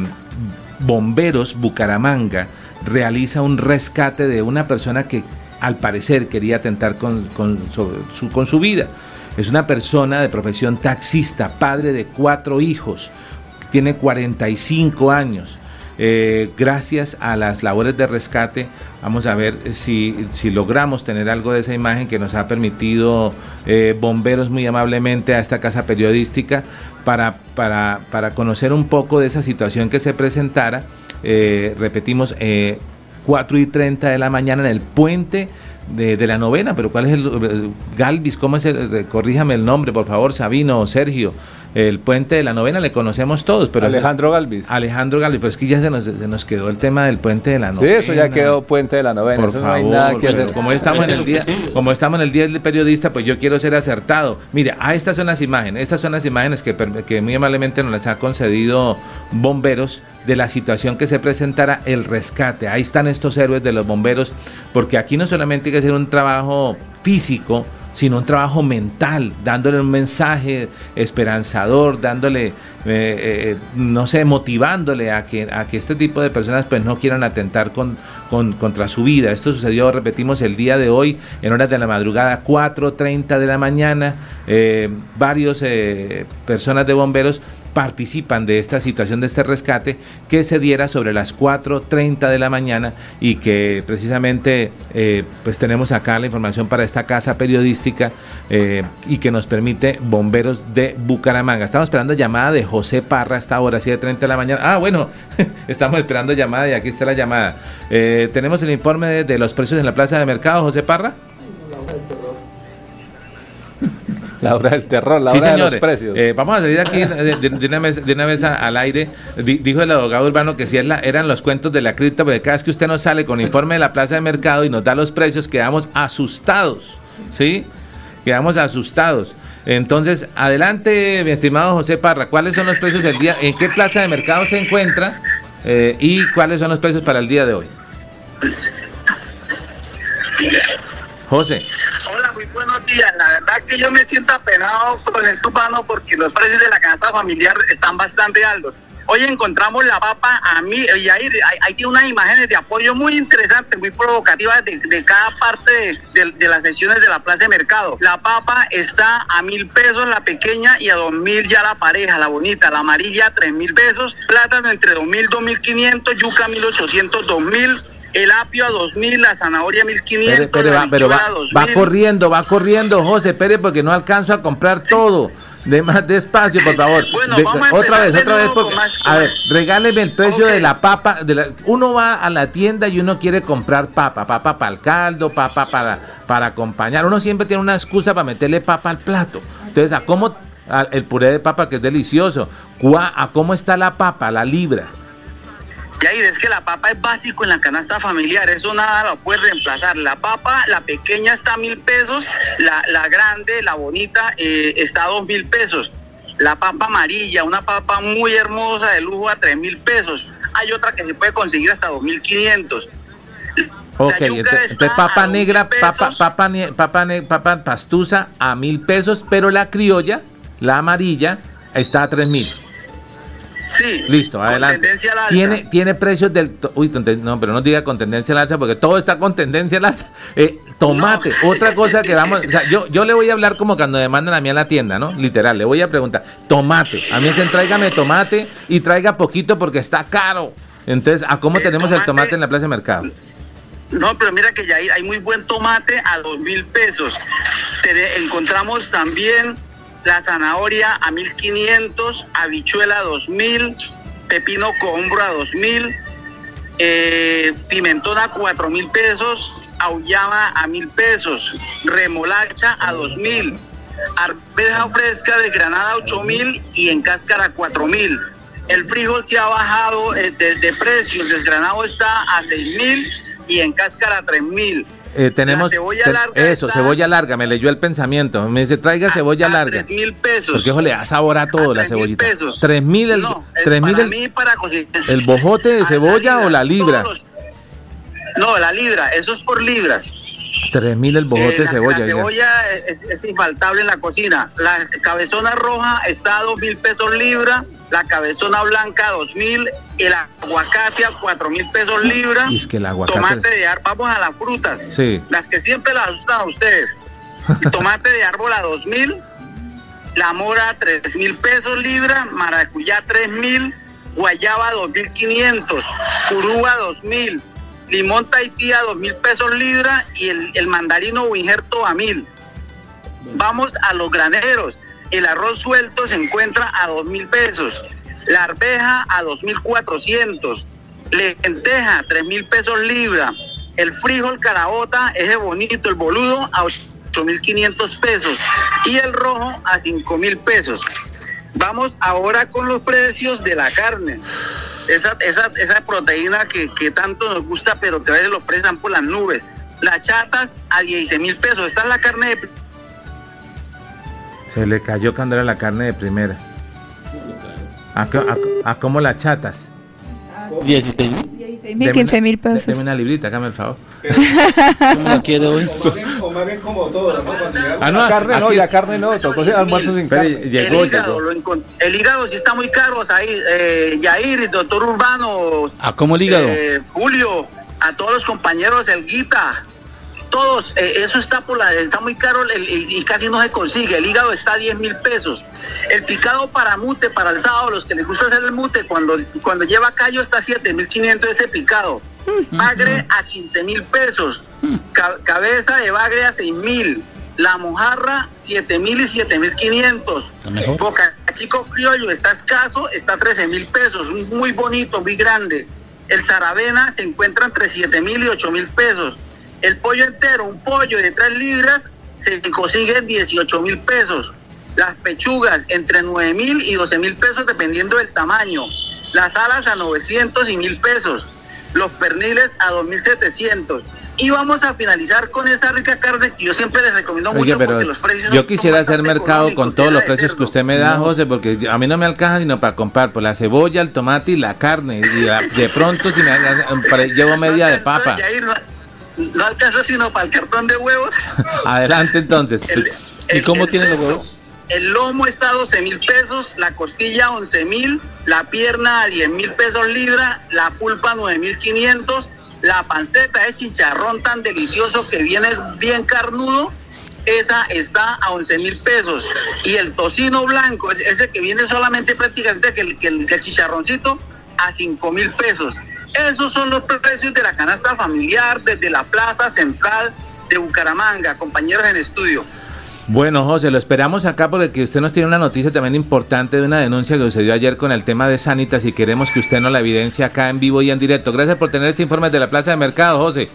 bomberos Bucaramanga realiza un rescate de una persona que al parecer quería atentar con, su, con su vida. Es una persona de profesión taxista, padre de cuatro hijos, tiene 45 años. Eh, gracias a las labores de rescate Vamos a ver si, si logramos tener algo de esa imagen que nos ha permitido eh, bomberos muy amablemente a esta casa periodística para, para, para conocer un poco de esa situación que se presentara. Eh, repetimos, 4 y 30 de la mañana en el puente de, de la novena, pero ¿cuál es el, el- Galvis? ¿Cómo es el? Corríjame el nombre, por favor, Sabino Sergio. El puente de la novena le conocemos todos, pero Alejandro Galvis. Alejandro Galvis, pero es que ya se nos, se nos quedó el tema del puente de la Sí, novena. eso ya quedó puente de la novena. Por eso favor, no hay nada que pero hacer. como estamos en el día, como estamos en el día del periodista, pues yo quiero ser acertado. Mire, ah, estas son las imágenes, estas son las imágenes que, que muy amablemente nos las ha concedido bomberos de la situación que se presentara el rescate. Ahí están estos héroes de los bomberos, porque aquí no solamente hay que hacer un trabajo físico, sino un trabajo mental, dándole un mensaje esperanzador, dándole, eh, eh, no sé, motivándole a que, a que este tipo de personas pues no quieran atentar con, con- contra su vida. Esto sucedió, repetimos, el día de hoy, en horas de la madrugada, 4.30 de la mañana, eh, varios eh, personas de bomberos participan de esta situación, de este rescate, que se diera sobre las 4.30 de la mañana y que precisamente eh, pues tenemos acá la información para esta casa periodística eh, y que nos permite Bomberos de Bucaramanga. Estamos esperando llamada de José Parra a esta hora, 7.30 de la mañana. Ah, bueno, estamos esperando llamada y aquí está la llamada. Eh, tenemos el informe de, de los precios en la plaza de mercado, José Parra. La hora del terror, la Sí, hora de los precios. Eh, vamos a salir aquí de, de- de una vez, de una vez a- al aire. Di- dijo el abogado urbano que si es la- eran los cuentos de la cripta, porque cada vez que usted nos sale con informe de la plaza de mercado y nos da los precios, quedamos asustados. ¿Sí? Quedamos asustados. Entonces, adelante, mi estimado José Parra, ¿cuáles son los precios del día? ¿En qué plaza de mercado se encuentra? Eh, ¿Y cuáles son los precios para el día de hoy? José. Muy buenos días. La verdad que yo me siento apenado con el tupano porque los precios de la canasta familiar están bastante altos. Hoy encontramos la papa a mí, y ahí hay, unas imágenes de apoyo muy interesantes, muy provocativas de, cada parte de, las sesiones de la plaza de mercado. La papa está a mil pesos la pequeña y a dos mil ya la pareja, la bonita, la amarilla tres mil pesos, plátano entre dos mil, dos mil quinientos, yuca mil ochocientos, dos mil, el apio a dos mil, la zanahoria mil quinientos, Espere, espere, la va, pero va, a 2000. va corriendo, va corriendo, José, espere, porque no alcanzo a comprar todo. De más despacio, por favor. Bueno, De- vamos a otra vez, otra vez, porque, más- a ver, regáleme el precio de la papa. De la, uno va a la tienda y uno quiere comprar papa, papa para el caldo, papa para, para acompañar. Uno siempre tiene una excusa para meterle papa al plato. Entonces, ¿a cómo a- el puré de papa que es delicioso? ¿Cuá- ¿A cómo está la papa, la libra? Yair, es que la papa es básico en la canasta familiar, eso nada lo puede reemplazar. La papa, la pequeña está a mil pesos, la, la grande, la bonita, eh, está a dos mil pesos. La papa amarilla, una papa muy hermosa de lujo a tres mil pesos. Hay otra que se puede conseguir hasta dos mil quinientos. Ok, entonces, entonces papa negra, papa, papa, papa, papa pastusa a mil pesos, pero la criolla, la amarilla, está a tres mil. Sí. Listo, con adelante. tendencia al alza. Tiene, tiene precios del. Uy, no, pero no diga con tendencia al alza, porque todo está con tendencia al alza. Eh, tomate, No. otra cosa que vamos. O sea, yo, yo le voy a hablar como cuando me mandan a mí a la tienda, ¿no? Literal, le voy a preguntar. Tomate. A mí dicen, tráigame tomate y traiga poquito porque está caro. Entonces, ¿a cómo tenemos el tomate- en la plaza de mercado? No, pero mira que ya hay, hay muy buen tomate a dos mil pesos. Tene- encontramos también la zanahoria a mil quinientos, habichuela a dos mil, pepino cohombro a dos mil, eh, pimentón a cuatro mil pesos, auyama a mil pesos, remolacha a dos mil, arveja fresca de granada a ocho mil y en cáscara cuatro mil. El frijol se ha bajado eh, de, de precio, el desgranado está a seis mil y en cáscara a tres mil. Eh, tenemos. La cebolla te- larga eso, está- cebolla larga, me leyó el pensamiento. Me dice, traiga cebolla a larga. tres mil pesos. Porque, le da sabor a todo A la 3.000 cebollita. pesos. Tres mil el, no, mil para bojote de la cebolla o la libra. los- No, la libra, eso es por libras. Tres mil el bojote Eh, de la- cebolla. La cebolla es, es infaltable en la cocina. La cabezona roja está a dos mil pesos libra, la cabezona blanca a dos mil, el aguacate a cuatro mil pesos libra. Y es que el aguacate Tomate es- de árbol, vamos a las frutas. Sí. Las que siempre las asustan a ustedes. Tomate de árbol a dos mil, la mora a tres mil pesos libra, maracuyá tres mil, guayaba dos mil quinientos, curúa dos mil, limón Tahití a dos mil pesos libra y el, el mandarino o injerto a mil. Vamos a los graneros. El arroz suelto se encuentra a dos mil pesos. La arveja a dos mil cuatrocientos. Lenteja, tres mil pesos libra. El frijol carabota, ese bonito, el boludo, a 8.500 pesos. Y el rojo a 5.000 pesos. Vamos ahora con los precios de la carne. Esa, esa, esa proteína que, que tanto nos gusta, pero que a veces los precios están por las nubes. Las chatas a 16 mil pesos. Esta es la carne de Se le cayó cuando era la carne de primera. ¿A, a- a cómo las chatas? 16 mil. 16 mil, 15 mil pesos. Deme una librita, hágame el favor. ¿Cómo la quiere hoy? O más bien como todo, ¿no? Cuando llegamos- Ah, no, carne no, aquí- ya carne no, tocó almuerzo sin Pero carne. llegó, el hígado, llegó. el hígado sí está muy caro, ahí, eh, Yair, doctor Urbano, ¿A cómo el hígado? eh, Julio, a todos los compañeros, el Guita, todos, eh, eso está por la, está muy caro el- el- y casi no se consigue. El hígado está a 10 mil pesos. El picado para mute, para el sábado, los que les gusta hacer el mute, cuando, cuando lleva callo está a 7 mil 500 ese picado. Bagre a 15 mil pesos. Ca- cabeza de bagre a 6 mil. La mojarra 7 mil y 7 mil 500. Está mejor. Boca Chico Criollo está escaso, está a 13 mil pesos, muy bonito, muy grande. El Saravena se encuentra entre 7 mil y 8 mil pesos. El pollo entero, un pollo de 3 libras, se consigue en 18 mil pesos. Las pechugas entre 9 mil y 12 mil pesos dependiendo del tamaño. Las alas a 900 y mil pesos. Los perniles a 2.700. Y vamos a finalizar con esa rica carne que yo siempre les recomiendo Oye, mucho pero porque los precios yo quisiera hacer mercado con todos los precios que usted me da, José, porque a mí no me alcanza sino para comprar por la cebolla, el tomate y la carne. Y la- de pronto si me llevo media de papa. No, alcanza sino para el cartón de huevos. Adelante entonces. El- ¿Y cómo tienen los huevos? El lomo está a 12 mil pesos, la costilla 11 mil, la pierna a 10 mil pesos libra, la pulpa 9 mil 500, la panceta de chicharrón tan delicioso que viene bien carnudo, esa está a 11 mil pesos. Y el tocino blanco, es- ese que viene solamente prácticamente que el, que el- que el chicharroncito, a 5 mil pesos. Esos son los precios de la canasta familiar desde la plaza central de Bucaramanga, compañeros en estudio. Bueno, José, lo esperamos acá porque usted nos tiene una noticia también importante de una denuncia que sucedió ayer con el tema de Sanitas y queremos que usted nos la evidencia acá en vivo y en directo. Gracias por tener este informe de la Plaza de Mercado, José.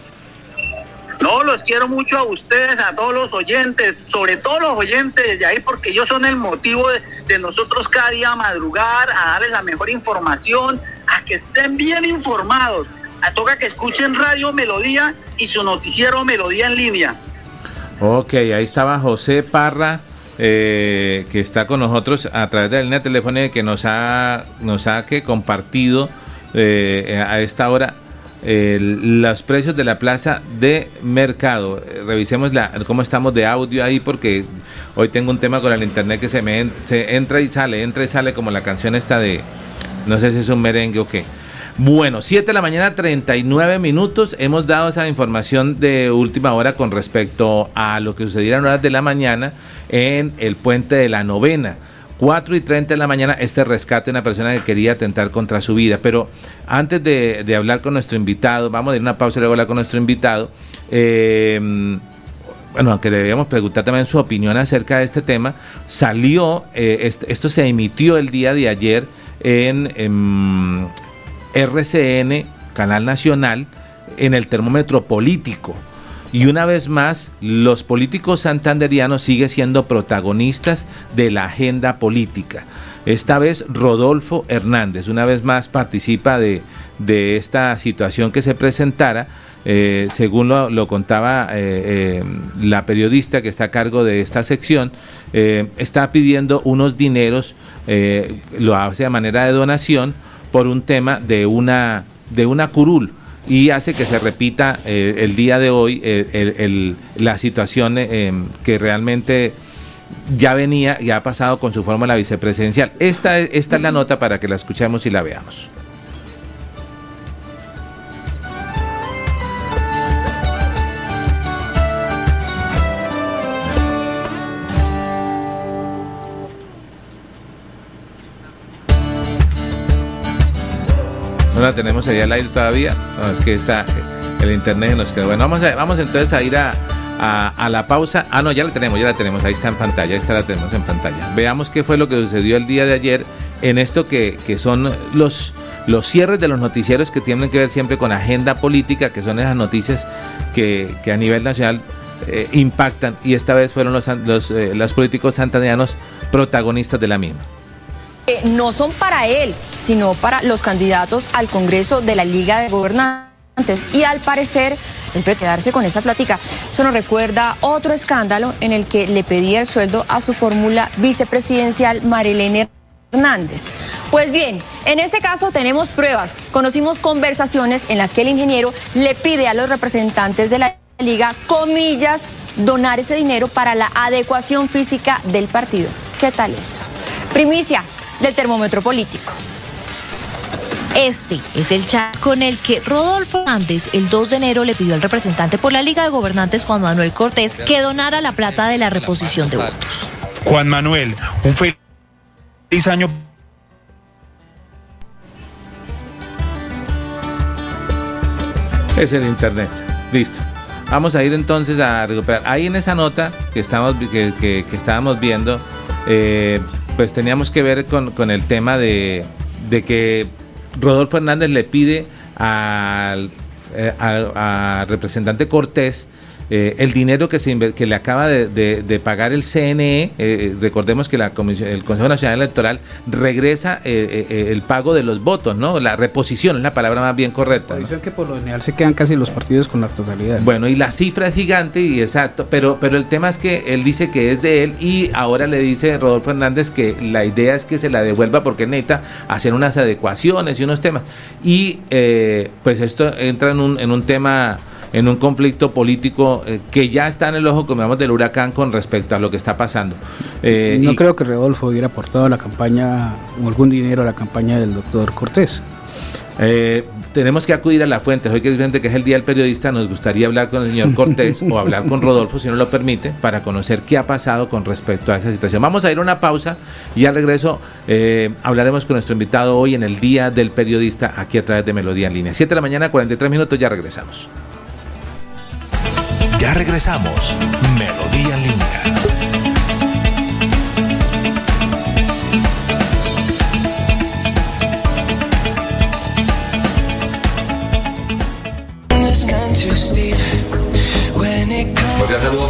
No, los quiero mucho a ustedes, a todos los oyentes, sobre todo los oyentes de ahí, porque ellos son el motivo de, de nosotros cada día madrugar, a darles la mejor información, que estén bien informados. A toca que escuchen Radio Melodía y su noticiero Melodía en línea. Ok, ahí estaba José Parra, eh, que está con nosotros a través de la línea telefónica que nos ha, nos ha que compartido eh, a esta hora los precios de la plaza de mercado. Revisemos la, cómo estamos de audio ahí porque hoy tengo un tema con el internet que se me se entra y sale, entra y sale como la canción esta de, no sé si es un merengue o qué. Bueno, 7 de la mañana, 39 minutos. Hemos dado esa información de última hora con respecto a lo que sucediera en horas de la mañana en el puente de la novena. 4 y 30 de la mañana, este rescate de una persona que quería atentar contra su vida. Pero antes de, hablar con nuestro invitado, vamos a ir a una pausa y luego hablar con nuestro invitado. Eh, bueno, aunque le debíamos preguntar también su opinión acerca de este tema, salió, eh, esto se emitió el día de ayer en, em, RCN, Canal Nacional, en el termómetro político. Y una vez más, los políticos santanderianos siguen siendo protagonistas de la agenda política. Esta vez Rodolfo Hernández, una vez más, participa de, de esta situación que se presentara. Eh, según lo, lo contaba eh, eh, la periodista que está a cargo de esta sección, eh, está pidiendo unos dineros, eh, lo hace a manera de donación, por un tema de una, de una curul y hace que se repita el día de hoy la situación em, que realmente ya venía y ha pasado con su fórmula vicepresidencial. Esta, es- esta es la nota para que la escuchemos y la veamos. No la tenemos allá al aire todavía. Es que está. el internet nos quedó. Bueno, vamos, vamos entonces a ir a, a- la pausa. Ah, no, ya la tenemos, ya la tenemos. Ahí está en pantalla, ahí está la tenemos en pantalla. Veamos qué fue lo que sucedió el día de ayer en esto que, que son los, los cierres de los noticieros que tienen que ver siempre con agenda política, que son esas noticias que, que a nivel nacional eh, impactan. Y esta vez fueron los, los, eh, los políticos santandeanos protagonistas de la misma. Eh, no son para él, sino para los candidatos al Congreso de la Liga de Gobernantes. Y al parecer, él puede quedarse con esa plática. Eso nos recuerda otro escándalo en el que le pedía el sueldo a su fórmula vicepresidencial Marilene Hernández. Pues bien, en este caso tenemos pruebas. Conocimos conversaciones en las que el ingeniero le pide a los representantes de la liga, comillas, donar ese dinero para la adecuación física del partido. ¿Qué tal eso? Primicia del termómetro político. Este es el chat con el que Rodolfo Hernández el 2 de enero le pidió al representante por la Liga de Gobernantes Juan Manuel Cortés que donara la plata de la reposición de votos. Juan Manuel, un feliz año. Es el internet. Listo. Vamos a ir entonces a recuperar. Ahí en esa nota que, estamos, que, que- que estábamos viendo, eh, pues teníamos que ver con, con el tema de, de que Rodolfo Hernández le pide al eh, al- al representante Cortés eh, el dinero que, se que le acaba de, de- de pagar el CNE, eh, recordemos que la comisión, el Consejo Nacional Electoral regresa eh, eh, el pago de los votos, ¿no? La reposición es la palabra más bien correcta. ¿no? Dicen que por lo general se quedan casi los partidos con la totalidad. Bueno, y la cifra es gigante y exacto, pero, pero el tema es que él dice que es de él y ahora le dice Rodolfo Hernández que la idea es que se la devuelva porque necesita hacer unas adecuaciones y unos temas. Y eh, pues esto entra en un, en un tema, en un conflicto político eh, que ya está en el ojo, como del huracán con respecto a lo que está pasando. Eh, no y- creo que Rodolfo hubiera aportado a la campaña o algún dinero a la campaña del doctor Cortés. Eh, tenemos que acudir a la fuente. Hoy que es frente que es el Día del Periodista, nos gustaría hablar con el señor Cortés o hablar con Rodolfo, si no lo permite, para conocer qué ha pasado con respecto a esa situación. Vamos a ir a una pausa y al regreso eh, hablaremos con nuestro invitado hoy en el Día del Periodista aquí a través de Melodía en Línea. 7 de la mañana, 43 minutos, ya regresamos. Ya regresamos. Melodía en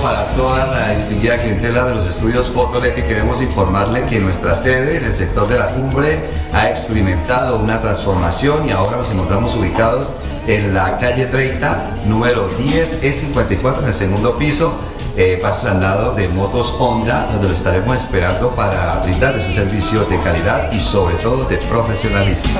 para toda la distinguida clientela de los estudios Fotolet y queremos informarle que nuestra sede en el sector de la cumbre ha experimentado una transformación y ahora nos encontramos ubicados en la calle 30, número 10 E54 en el segundo piso, eh, pasos al lado de Motos Honda, donde lo estaremos esperando para brindarles un servicio de calidad y sobre todo de profesionalismo.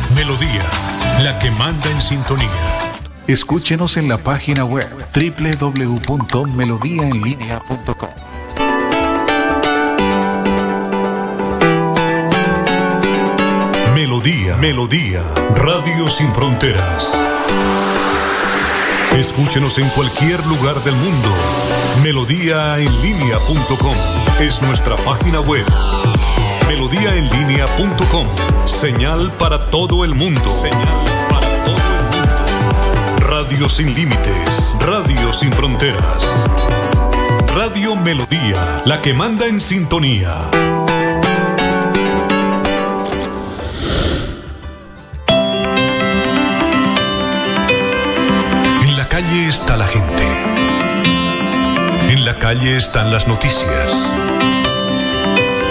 Melodía, la que manda en sintonía. Escúchenos en la página web www.melodiaenlinea.com. Melodía, Melodía, Radio Sin Fronteras. Escúchenos en cualquier lugar del mundo. Melodíaenlínea.com es nuestra página web. Melodíaenlínea.com, señal para todo el mundo. Señal para todo el mundo. Radio sin límites, radio sin fronteras. Radio Melodía, la que manda en sintonía. En la calle está la gente. En la calle están las noticias.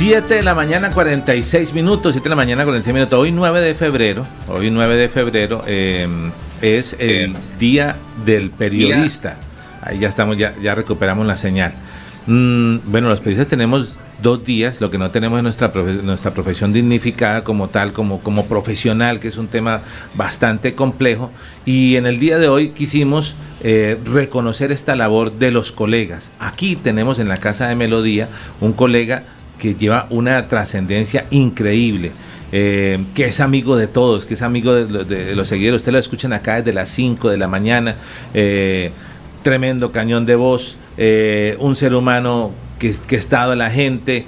Siete de la mañana 46 minutos, 7 de la mañana 46 minutos. Hoy 9 de febrero, hoy 9 de febrero eh, es el Día del Periodista. Ahí ya estamos, ya, ya recuperamos la señal. Mm, bueno, los periodistas tenemos dos días, lo que no tenemos es nuestra, profe- nuestra profesión dignificada como tal, como, como profesional, que es un tema bastante complejo. Y en el día de hoy quisimos eh, reconocer esta labor de los colegas. Aquí tenemos en la Casa de Melodía un colega que lleva una trascendencia increíble. eh, que es amigo de todos, que es amigo de, de los seguidores. Ustedes lo escuchan acá desde las 5 de la mañana. eh, tremendo cañón de voz, eh, un ser humano que, ha estado en la gente,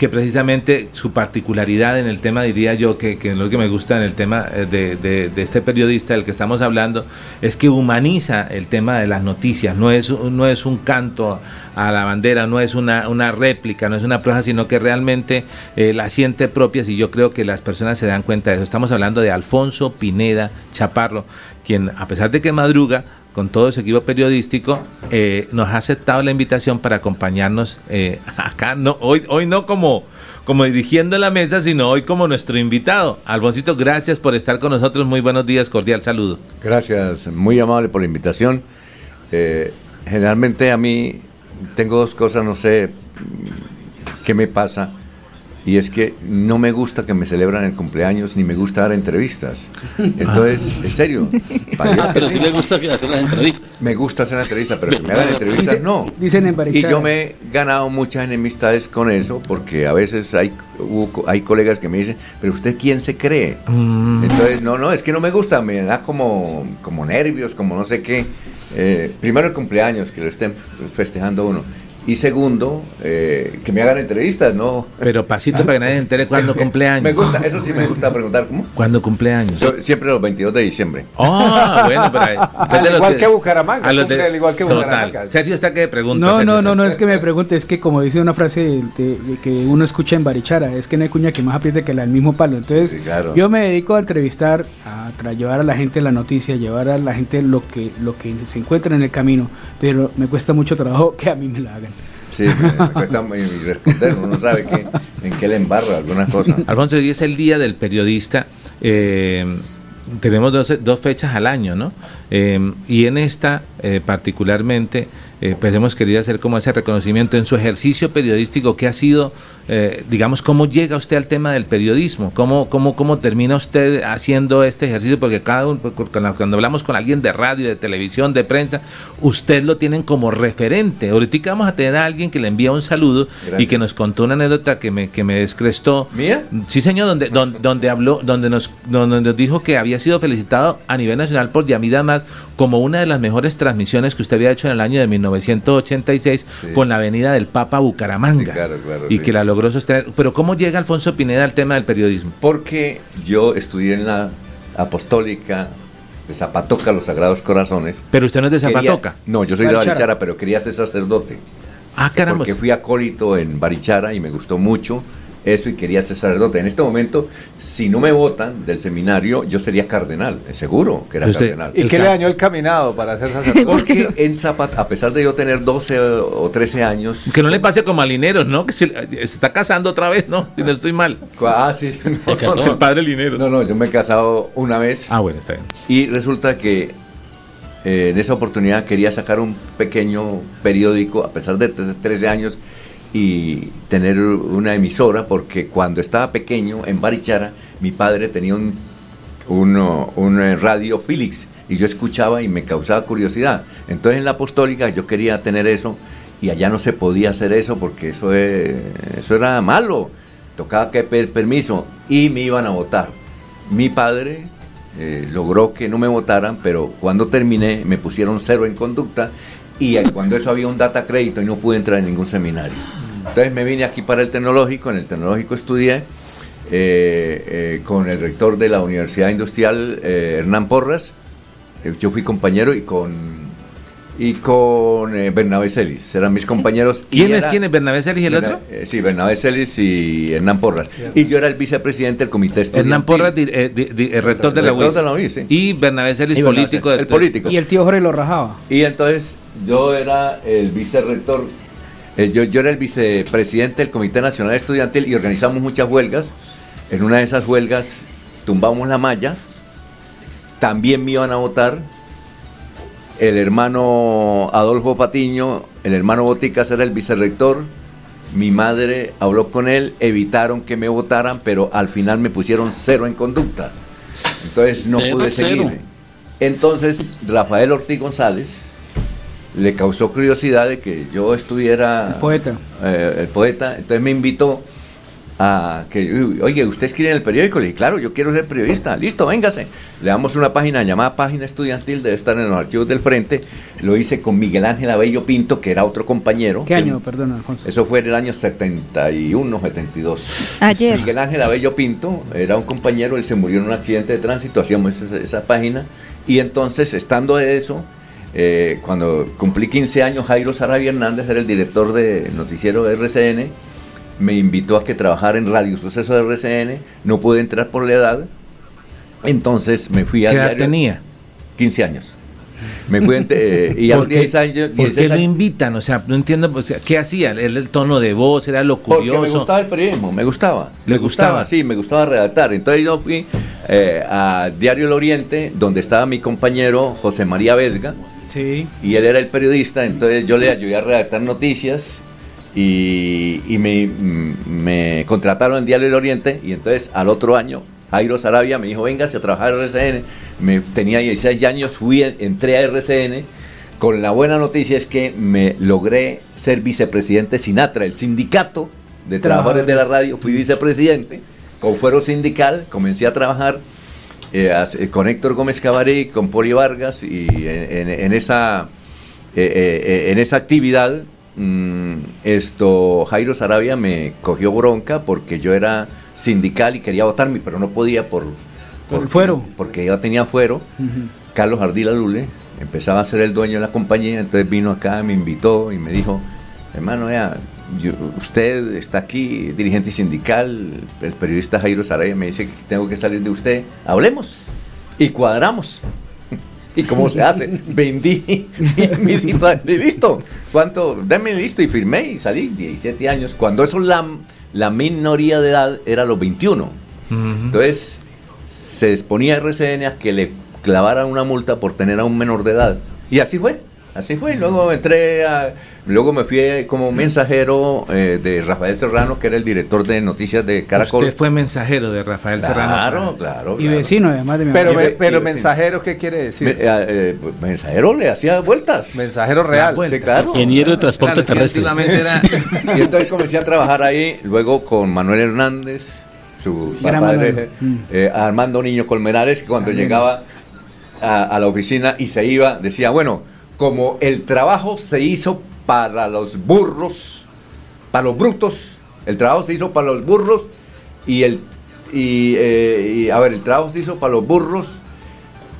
que precisamente su particularidad en el tema, diría yo, que, que lo que me gusta en el tema eh, de, este periodista del que estamos hablando, es que humaniza el tema de las noticias, no es, no es un canto a la bandera, no es una, una réplica, no es una prosa, sino que realmente eh, la siente propia y yo creo que las personas se dan cuenta de eso. Estamos hablando de Alfonso Pineda Chaparro, quien a pesar de que madruga, con todo su equipo periodístico, eh, nos ha aceptado la invitación para acompañarnos eh, acá, no, hoy, hoy no como, como dirigiendo la mesa, sino hoy como nuestro invitado. Alfoncito, gracias por estar con nosotros, muy buenos días, cordial saludo. Gracias, muy amable por la invitación. Eh, generalmente a mí tengo dos cosas, no sé mm, qué me pasa, y es que no me gusta que me celebran el cumpleaños ni me gusta dar entrevistas. Entonces, en serio. Ah, pero ti le gusta hacer las entrevistas. Me gusta hacer entrevistas, pero que me hagan entrevistas Dice- no. Dicen en Y yo me he ganado muchas enemistades con eso, porque a veces hay, hubo hay colegas que me dicen, pero usted quién se cree. Entonces, no, no, es que no me gusta, me da como, como nervios, como no sé qué. Eh, primero el cumpleaños, que lo estén festejando uno. Y segundo, eh, que me hagan entrevistas, ¿no? Pero pasito para que nadie se entere cuándo cumpleaños. Me gusta, eso sí me gusta preguntar, ¿cómo? ¿Cuándo cumpleaños? Yo- siempre los 22 de diciembre. Ah, bueno, pero Al los igual que Bucaramanga, a al igual que total. Bucaramanga. Sergio está que pregunta. No, Sergio, no, no, no es que me pregunte, es que como dice una frase de, de- de que uno escucha en Barichara, es que no hay cuña que más apriete que la del mismo palo. Entonces, Sí, claro. yo me dedico a entrevistar, a llevar a la gente la noticia, llevar a la gente lo que, lo que se encuentra en el camino, pero me cuesta mucho trabajo que a mí me la hagan. Sí, me, me cuesta responder, uno no sabe qué, en qué le embarra algunas cosas. Alfonso, hoy es el día del periodista. eh, tenemos dos, dos fechas al año, ¿no? Eh, y en esta, eh, particularmente, eh, pues hemos querido hacer como ese reconocimiento en su ejercicio periodístico, que ha sido, eh, digamos, cómo llega usted al tema del periodismo, cómo, cómo, cómo termina usted haciendo este ejercicio, porque cada uno, cuando cuando hablamos con alguien de radio, de televisión, de prensa, usted lo tienen como referente. Ahorita vamos a tener a alguien que le envía un saludo y que nos contó una anécdota que me, que me descrestó. ¿Mía? Sí, señor, donde, donde, donde habló, donde nos, donde nos dijo que había sido felicitado a nivel nacional por Yamida Amat como una de las mejores transmisiones que usted había hecho en el año de 1986 Sí. con la avenida del Papa Bucaramanga. Sí, claro, claro, y sí. que la logró sostener. Pero ¿cómo llega Alfonso Pineda al tema del periodismo? Porque yo estudié en la apostólica de Zapatoca, los Sagrados Corazones. Pero usted no es de Quería- Zapatoca. no, yo soy de Barichara. Barichara, pero quería ser sacerdote. Ah, caramba. Porque fui acólito en Barichara y me gustó mucho eso y quería ser sacerdote. En este momento, si no me votan del seminario, yo sería cardenal, es seguro que era Usted- cardenal. ¿Y qué le dañó el caminado para hacer sacerdote? Porque en Zapata, a pesar de yo tener 12 o o 13 años... Que no le pase como a Lineros, ¿no? Que se, se está casando otra vez, ¿no? Si no estoy mal. Ah, sí. No, casó. no, El padre Lineros. no, no, yo me he casado una vez. Ah, bueno, está bien. Y resulta que eh, en esa oportunidad quería sacar un pequeño periódico, a pesar de tre- 13 años, y tener una emisora, porque cuando estaba pequeño en Barichara, mi padre tenía un, uno- un eh, radio Philips, y yo escuchaba y me causaba curiosidad. Entonces en la apostólica yo quería tener eso, y allá no se podía hacer eso, porque eso, eh, eso era malo, tocaba que pedir permiso, y me iban a votar. Mi padre eh, logró que no me votaran, pero cuando terminé me pusieron cero en conducta y cuando eso había un data crédito y no pude entrar en ningún seminario. Entonces me vine aquí para el tecnológico, en el tecnológico estudié eh, eh, con el rector de la Universidad Industrial, eh, Hernán Porras, Eh, yo fui compañero y con, y con eh, Bernabé Celis, eran mis compañeros. y ¿Quién es era- quién es Bernabé Celis y el otro? eh, sí, Bernabé Celis y Hernán Porras. Y yo era el vicepresidente del comité estudiantil. Hernán Porras, di- eh, di- di- el rector de la Rector UIS. de la UIS, sí. Y Bernabé Celis, Y Bernabé político. Celis, de- el político. Y el tío Jorge lo rajaba. Y entonces yo era el vicerrector, eh, yo, yo era el vicepresidente del Comité Nacional Estudiantil y organizamos muchas huelgas. En una de esas huelgas tumbamos la malla, también me iban a votar el hermano Adolfo Patiño, el hermano Boticas era el vicerrector. Mi madre habló con él, evitaron que me votaran, pero al final me pusieron cero en conducta. Entonces no Cero, pude cero. seguir. Entonces Rafael Ortiz González le causó curiosidad de que yo estuviera El poeta. eh, el poeta, entonces me invitó a que, "Uy, oye, ¿usted escribe en el periódico? Le dije, claro, yo quiero ser periodista, listo, véngase. Le damos una página llamada Página Estudiantil, debe estar en los archivos del frente. Lo hice con Miguel Ángel Abello Pinto, que era otro compañero. ¿Qué que- año, perdón, Alfonso? Eso fue en el año 71, 72. Ayer. Miguel Ángel Abello Pinto era un compañero, él se murió en un accidente de tránsito, hacíamos esa, esa página. Y entonces, estando de eso, eh, cuando cumplí 15 años, Jairo Sarabia Hernández era el director de noticiero de RCN, me invitó a que trabajara en Radio Suceso de RCN, no pude entrar por la edad, entonces me fui a ¿Qué edad tenía? 15 años. Me fui eh, y a los ¿Por qué, 10 años... por 16 qué lo invitan? O sea, no entiendo, o sea, ¿qué hacía? ¿Era el tono de voz? ¿Era lo Porque curioso? me gustaba el periodismo, me gustaba. ¿Le me gustaba? Sí, me gustaba redactar. Entonces yo fui eh, a Diario El Oriente, donde estaba mi compañero José María Vesga, Sí. y él era el periodista, entonces yo le ayudé a redactar noticias y, y me, mm, me contrataron en Diario El Oriente y entonces al otro año Jairo Sarabia me dijo, véngase a trabajar a RCN. Me, tenía 16 años, fui, entré a RCN. Con la buena noticia es que me logré ser vicepresidente Sinatra, el sindicato de trabajadores de la radio, fui vicepresidente con fuero sindical, comencé a trabajar eh, eh, con Héctor Gómez Cabarí, con Poli Vargas y en, en- en esa, eh, en esa actividad mm, esto Jairo Sarabia me cogió bronca porque yo era sindical y quería votarme, pero no podía por, Por fuero. porque yo tenía fuero. Carlos Ardila Lule empezaba a ser el dueño de la compañía, entonces vino acá, me invitó y me dijo, hermano, vea, yo- usted está aquí, dirigente sindical, el periodista Jairo Sarabia me dice que tengo que salir de usted, hablemos y cuadramos. ¿Y cómo se hace? Vendí mi situación, listo, ¿cuánto? Dame listo y firmé y salí, 17 años, cuando eso la, la minoría de edad era los 21. Entonces, se exponía a RCN a que le clavaran una multa por tener a un menor de edad. Y así fue, así fue. Y luego entré a, luego me fui como mensajero eh, de Rafael Serrano, que era el director de noticias de Caracol. Usted fue mensajero de Rafael Serrano. Claro, claro. Y vecino, además de mi Pero, me- pero mensajero, ¿qué quiere decir? Me- eh, eh, pues, mensajero le hacía vueltas. Mensajero real. Sí, claro. Ingeniero de transporte Claro, terrestre. era- Y entonces comencé a trabajar ahí, luego con Manuel Hernández, su padre. Mm. eh, Armando Niño Colmenares, que cuando También. llegaba a, a la oficina y se iba, decía, bueno, como el trabajo se hizo para los burros, para los brutos, el trabajo se hizo para los burros y el y, eh, y, a ver, el trabajo se hizo para los burros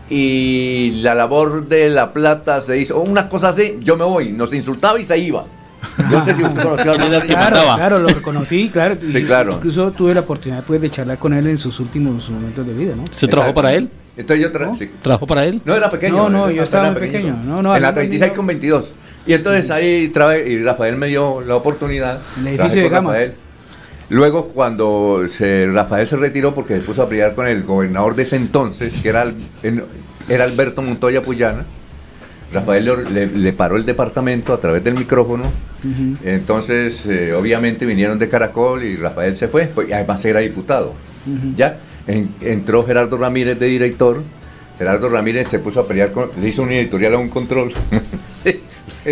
y la labor de la plata se hizo, una cosa así, yo me voy, nos insultaba y se iba. Yo no sé si usted conoció a Claro, mandaba. claro, lo reconocí, claro. Sí, claro. Incluso tuve la oportunidad pues, de charlar con él en sus últimos momentos de vida, ¿no? ¿Se trabajó para él? Entonces yo tra- sí. ¿Trabajó para él? No, era pequeño. No, no, yo estaba muy pequeño. No, no, en la Armando 36 Niño- con 22. Y entonces ahí y Rafael me dio la oportunidad. En el edificio de Gamas. Rafael. Luego, cuando se, Rafael se retiró porque se puso a pelear con el gobernador de ese entonces, que era, era Alberto Montoya Puyana, Rafael le, le- le paró el departamento a través del micrófono. Entonces, eh, obviamente vinieron de Caracol y Rafael se fue, pues, y además era diputado. Ya en- entró Gerardo Ramírez de director. Gerardo Ramírez se puso a pelear con, le hizo un editorial a un control. Sí.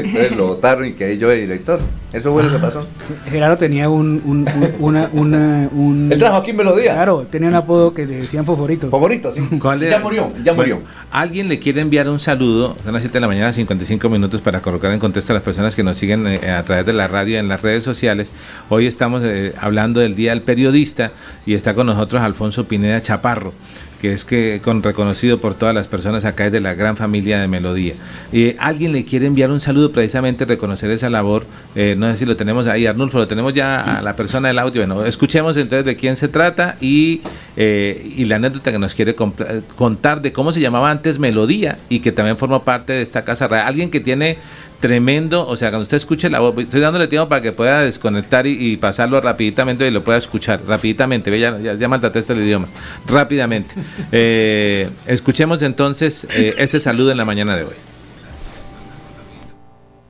Entonces lo votaron y quedé yo de director. Eso fue lo que pasó. Gerardo tenía un, un, un- una, una, un... Él trabajó aquí en Melodía. Claro, tenía un apodo que le decían favorito. Favorito, sí. ¿Cuál Ya murió, ya murió. Bueno, alguien le quiere enviar un saludo, son las 7 de la mañana, 55 minutos para colocar en contexto a las personas que nos siguen eh, a través de la radio en las redes sociales. Hoy estamos eh, hablando del Día del Periodista y está con nosotros Alfonso Pineda Chaparro. Que es que con reconocido por todas las personas acá es de la gran familia de Melodía. Y alguien le quiere enviar un saludo precisamente reconocer esa labor. eh, no sé si lo tenemos ahí, Arnulfo, lo tenemos ya a la persona del audio. Bueno, escuchemos entonces de quién se trata y, eh, y la anécdota que nos quiere compl- contar de cómo se llamaba antes Melodía y que también forma parte de esta casa. Alguien que tiene tremendo, o sea, cuando usted escuche la voz, estoy dándole tiempo para que pueda desconectar y, y pasarlo rapiditamente y lo pueda escuchar rapiditamente, ve, ya, ya, ya maltrataste el idioma, rápidamente. Eh, escuchemos entonces eh, este saludo en la mañana de hoy.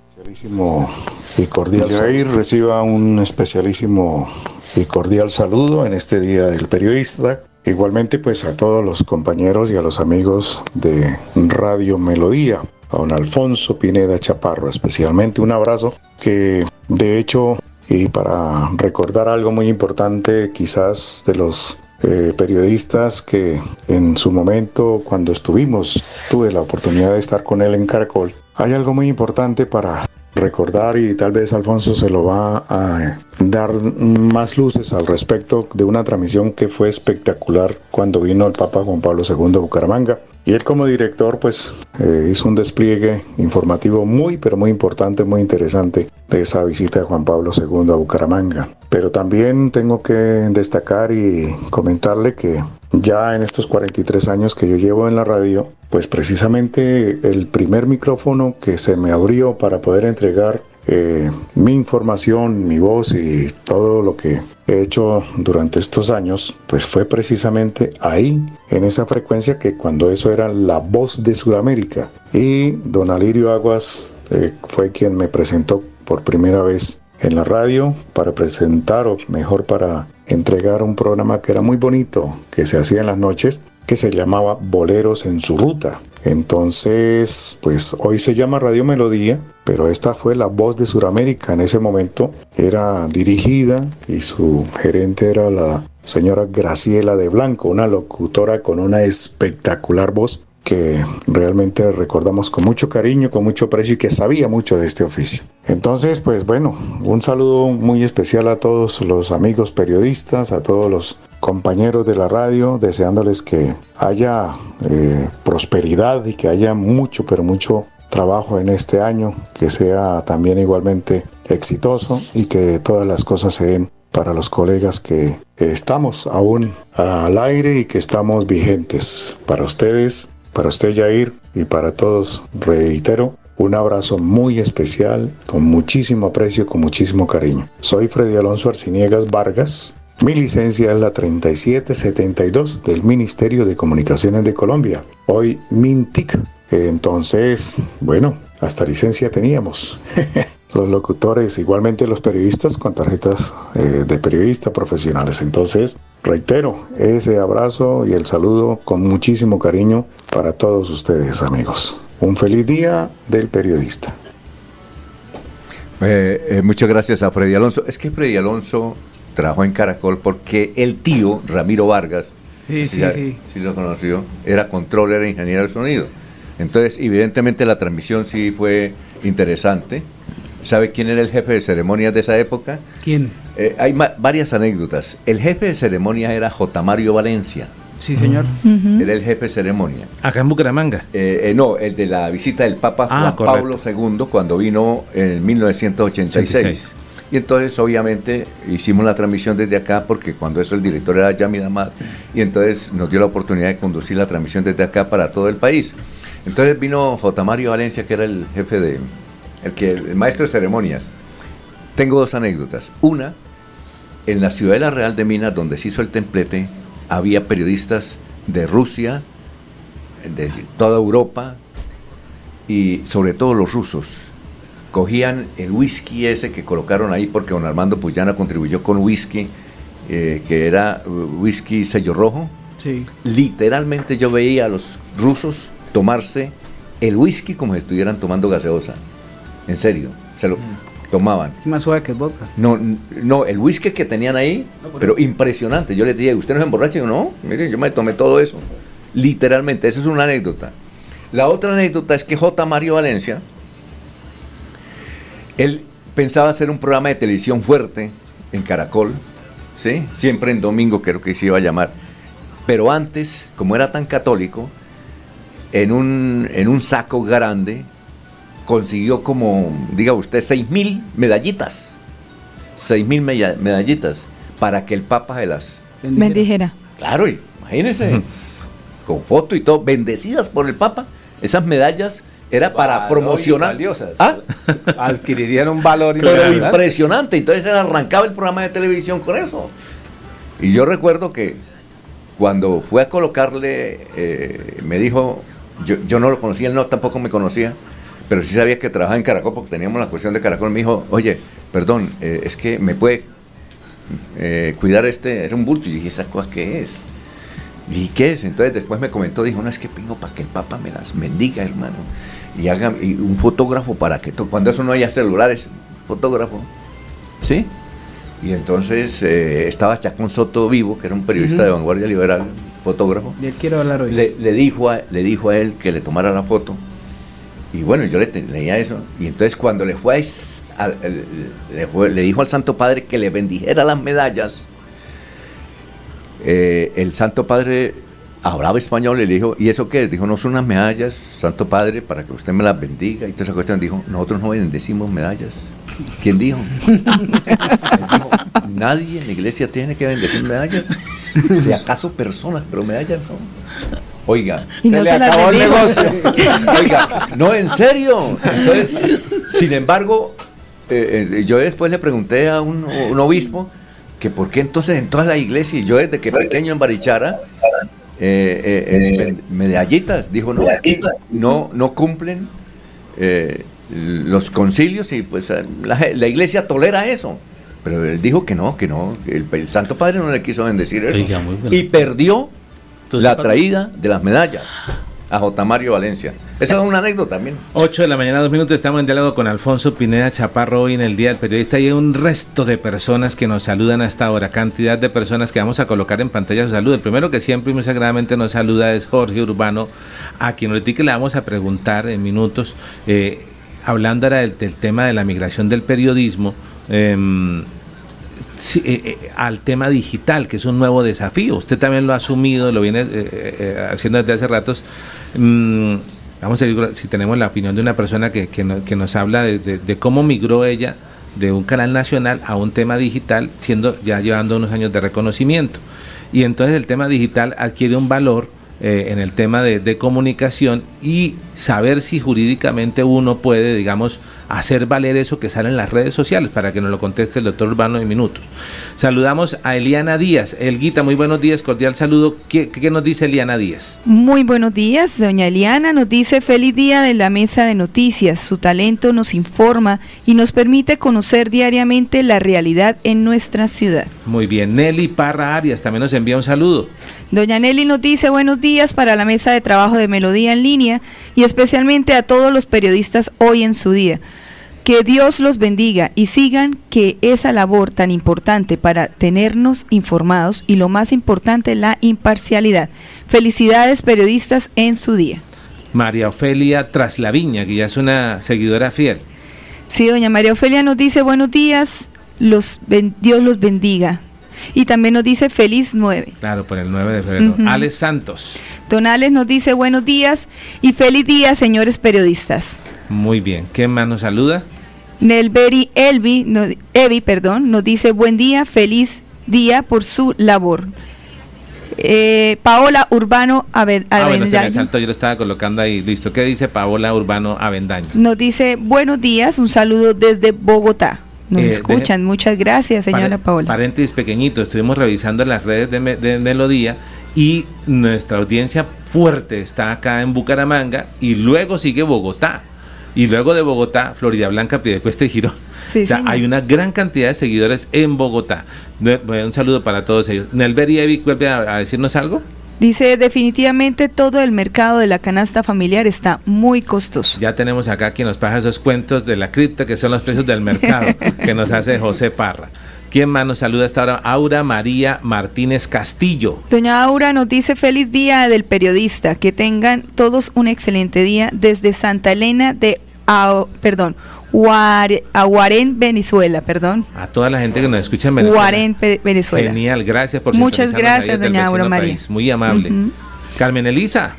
especialísimo y cordial. Jair reciba un especialísimo y cordial saludo en este Día del Periodista. Igualmente pues a todos los compañeros y a los amigos de Radio Melodía, a don Alfonso Pineda Chaparro especialmente un abrazo que de hecho y para recordar algo muy importante quizás de los eh, periodistas que en su momento cuando estuvimos tuve la oportunidad de estar con él en Caracol hay algo muy importante para recordar y tal vez Alfonso se lo va a dar más luces al respecto de una transmisión que fue espectacular cuando vino el Papa Juan Pablo II a Bucaramanga. Y él como director pues eh, hizo un despliegue informativo muy pero muy importante, muy interesante de esa visita de Juan Pablo II a Bucaramanga. Pero también tengo que destacar y comentarle que ya en estos 43 años que yo llevo en la radio, pues precisamente el primer micrófono que se me abrió para poder entregar eh, mi información, mi voz y todo lo que he hecho durante estos años, pues fue precisamente ahí, en esa frecuencia que cuando eso era la voz de Sudamérica. Y don Alirio Aguas eh, fue quien me presentó por primera vez en la radio para presentar o mejor para entregar un programa que era muy bonito, que se hacía en las noches, que se llamaba Boleros en su ruta. Entonces, pues hoy se llama Radio Melodía, pero esta fue la voz de Sudamérica en ese momento. Era dirigida y su gerente era la señora Graciela de Blanco, una locutora con una espectacular voz que realmente recordamos con mucho cariño, con mucho aprecio y que sabía mucho de este oficio. Entonces, pues bueno, un saludo muy especial a todos los amigos periodistas, a todos los compañeros de la radio, deseándoles que haya eh, prosperidad y que haya mucho, pero mucho trabajo en este año, que sea también igualmente exitoso y que todas las cosas se den para los colegas que estamos aún al aire y que estamos vigentes. Para ustedes, para usted Jair y para todos, reitero, un abrazo muy especial, con muchísimo aprecio, con muchísimo cariño. Soy Freddy Alonso Arciniegas Vargas. Mi licencia es la 3772 del Ministerio de Comunicaciones de Colombia. Hoy MINTIC. Entonces, bueno, hasta licencia teníamos. los locutores, igualmente los periodistas con tarjetas eh, de periodista profesionales. Entonces, reitero ese abrazo y el saludo con muchísimo cariño para todos ustedes, amigos. Un feliz día del periodista. Eh, eh, muchas gracias a Freddy Alonso. Es que Freddy Alonso trabajó en Caracol porque el tío, Ramiro Vargas, Sí, si sí, ya- sí. lo conoció, era controller e ingeniero de sonido. Entonces, evidentemente la transmisión sí fue interesante. ¿Sabe quién era el jefe de ceremonias de esa época? ¿Quién? Eh, hay ma- varias anécdotas. El jefe de ceremonia era J. Mario Valencia. Sí, señor. Era el jefe de ceremonia. Acá en Bucaramanga. Eh, eh, no, el de la visita del Papa Ah, Juan correcto. Pablo II cuando vino en 1986. 86. Y entonces, obviamente, hicimos la transmisión desde acá porque cuando eso el director era Yamid Ahmad y entonces nos dio la oportunidad de conducir la transmisión desde acá para todo el país. Entonces vino J. Mario Valencia, que era el jefe de, el, que, el maestro de ceremonias. Tengo dos anécdotas. Una, en la Ciudadela Real de Minas, donde se hizo el templete, había periodistas de Rusia, de toda Europa y sobre todo los rusos. Cogían el whisky ese que colocaron ahí porque don Armando Puyana contribuyó con whisky, eh, que era uh, whisky sello rojo. Sí. Literalmente yo veía a los rusos tomarse el whisky como si estuvieran tomando gaseosa. En serio, se lo tomaban. Es más suave que vodka. No, no, el whisky que tenían ahí, pero impresionante. Yo les dije, ¿usted no se emborracha? Y yo, no, miren, yo me tomé todo eso. Literalmente, esa es una anécdota. La otra anécdota es que J. Mario Valencia, él pensaba hacer un programa de televisión fuerte en Caracol, ¿sí? Siempre en domingo creo que se iba a llamar. Pero antes, como era tan católico, en un, en un saco grande consiguió como, diga usted, seis mil medallitas. Seis mil medallitas para que el Papa se las... Bendijera. Claro, imagínense, con foto y todo, bendecidas por el Papa. Esas medallas era para promocionar. valiosas. ¿Ah? Adquirirían un valor Pero impresionante. Entonces arrancaba el programa de televisión con eso. Y yo recuerdo que cuando fue a colocarle, eh, me dijo, yo, yo no lo conocía, él no tampoco me conocía, pero sí sabía que trabajaba en Caracol porque teníamos la cuestión de Caracol. Me dijo, oye, perdón, eh, es que me puede eh, cuidar este, era un bulto. Y dije, ¿esa cosa qué es? ¿Y qué es? Entonces después me comentó, dijo, no, es que pingo para que el Papa me las bendiga, hermano. Y haga y un fotógrafo para que, cuando eso no haya celulares, fotógrafo. ¿Sí? Y entonces eh, estaba Chacón Soto Vivo, que era un periodista de vanguardia liberal, fotógrafo. De él quiero hablar hoy. Le, le dijo a, le dijo a él que le tomara la foto. Y bueno, yo le leía eso. Y entonces cuando le fue, a le, fue- le dijo al Santo Padre que le bendijera las medallas, eh, el Santo Padre hablaba español y le dijo, ¿y eso qué? Dijo, no son unas medallas, Santo Padre, para que usted me las bendiga. Y toda esa cuestión dijo, nosotros no bendecimos medallas. ¿Quién dijo? Nadie en la iglesia tiene que bendecir medallas. Si acaso personas, pero medallas no. Oiga, Y no Se le se acabó el bendijo. Oiga, no, en serio. Entonces, sin embargo, eh, eh, yo después le pregunté a un, un obispo que por qué entonces en toda la iglesia, y yo desde que pequeño en Barichara, eh, eh, eh, medallitas, dijo, no, es que no, no cumplen eh, los concilios y pues la, la iglesia tolera eso. Pero él dijo que no, que no, que el, el Santo Padre no le quiso bendecir eso. Oiga. Y perdió Entonces, la traída de las medallas a J. Mario Valencia. Esa es una anécdota también. 8 de la mañana, dos minutos, estamos en diálogo con Alfonso Pineda Chaparro hoy en el Día del Periodista y hay un resto de personas que nos saludan hasta ahora, cantidad de personas que vamos a colocar en pantalla su salud. El primero que siempre y muy sagradamente nos saluda es Jorge Urbano, a quien ahorita le vamos a preguntar en minutos, eh, hablando ahora del, tema de la migración del periodismo. em, eh, eh, al tema digital, que es un nuevo desafío. Usted también lo ha asumido, lo viene eh, eh, eh, haciendo desde hace ratos. Mm, vamos a ver si tenemos la opinión de una persona que, que, no- que nos habla de, de- de cómo migró ella de un canal nacional a un tema digital, siendo ya llevando unos años de reconocimiento. Y entonces el tema digital adquiere un valor eh, en el tema de comunicación y saber si jurídicamente uno puede, digamos, hacer valer eso que sale en las redes sociales, para que nos lo conteste el doctor Urbano en minutos. Saludamos a Eliana Díaz. Elguita, muy buenos días, cordial saludo. ¿Qué, qué nos dice Eliana Díaz? Muy buenos días, doña Eliana nos dice feliz día de la mesa de noticias. Su talento nos informa y nos permite conocer diariamente la realidad en nuestra ciudad. Muy bien, Nelly Parra Arias también nos envía un saludo. Doña Nelly nos dice buenos días para la mesa de trabajo de Melodía en línea y especialmente a todos los periodistas hoy en su día. Que Dios los bendiga y sigan que esa labor tan importante para tenernos informados y lo más importante, la imparcialidad. Felicidades periodistas en su día. María Ofelia Traslaviña, que ya es una seguidora fiel. Sí, doña María Ofelia nos dice buenos días, los ben- Dios los bendiga. Y también nos dice feliz 9. Claro, por el 9 de febrero. Alex Santos. Donales nos dice buenos días y feliz día, señores periodistas. Muy bien. ¿Quién más nos saluda? Nelberi Elvi, no- Evi, perdón, nos dice buen día, feliz día por su labor. Eh, Paola Urbano Ave- Ah, bueno, se me Avendaño saltó, yo lo estaba colocando ahí. Listo. ¿Qué dice Paola Urbano Avendaño? nos dice buenos días, un saludo desde Bogotá. Nos Eh, escuchan, muchas gracias, señora Paola. Paréntesis pequeñito, estuvimos revisando las redes de, Me- de Melodía y nuestra audiencia fuerte está acá en Bucaramanga y luego sigue Bogotá. Y luego de Bogotá, Florida Blanca, Piedecuesta y Girón. Sí, o sea, hay una gran cantidad de seguidores en Bogotá. Un saludo para todos ellos. Nelver y Evi, ¿vuelve a, a decirnos algo? Dice definitivamente todo el mercado de la canasta familiar está muy costoso. Ya tenemos acá quien nos pasa esos cuentos de la cripta, que son los precios del mercado, que nos hace José Parra. ¿Quién más nos saluda hasta ahora? Aura María Martínez Castillo. Doña Aura nos dice feliz día del periodista, que tengan todos un excelente día desde Santa Elena de Ao- perdón, Guarén, Venezuela, perdón. A toda la gente que nos escucha en Venezuela. Guarén, Pe- Venezuela. Genial, gracias por Muchas gracias, doña Aura María. país. Muy amable. Carmen Elisa.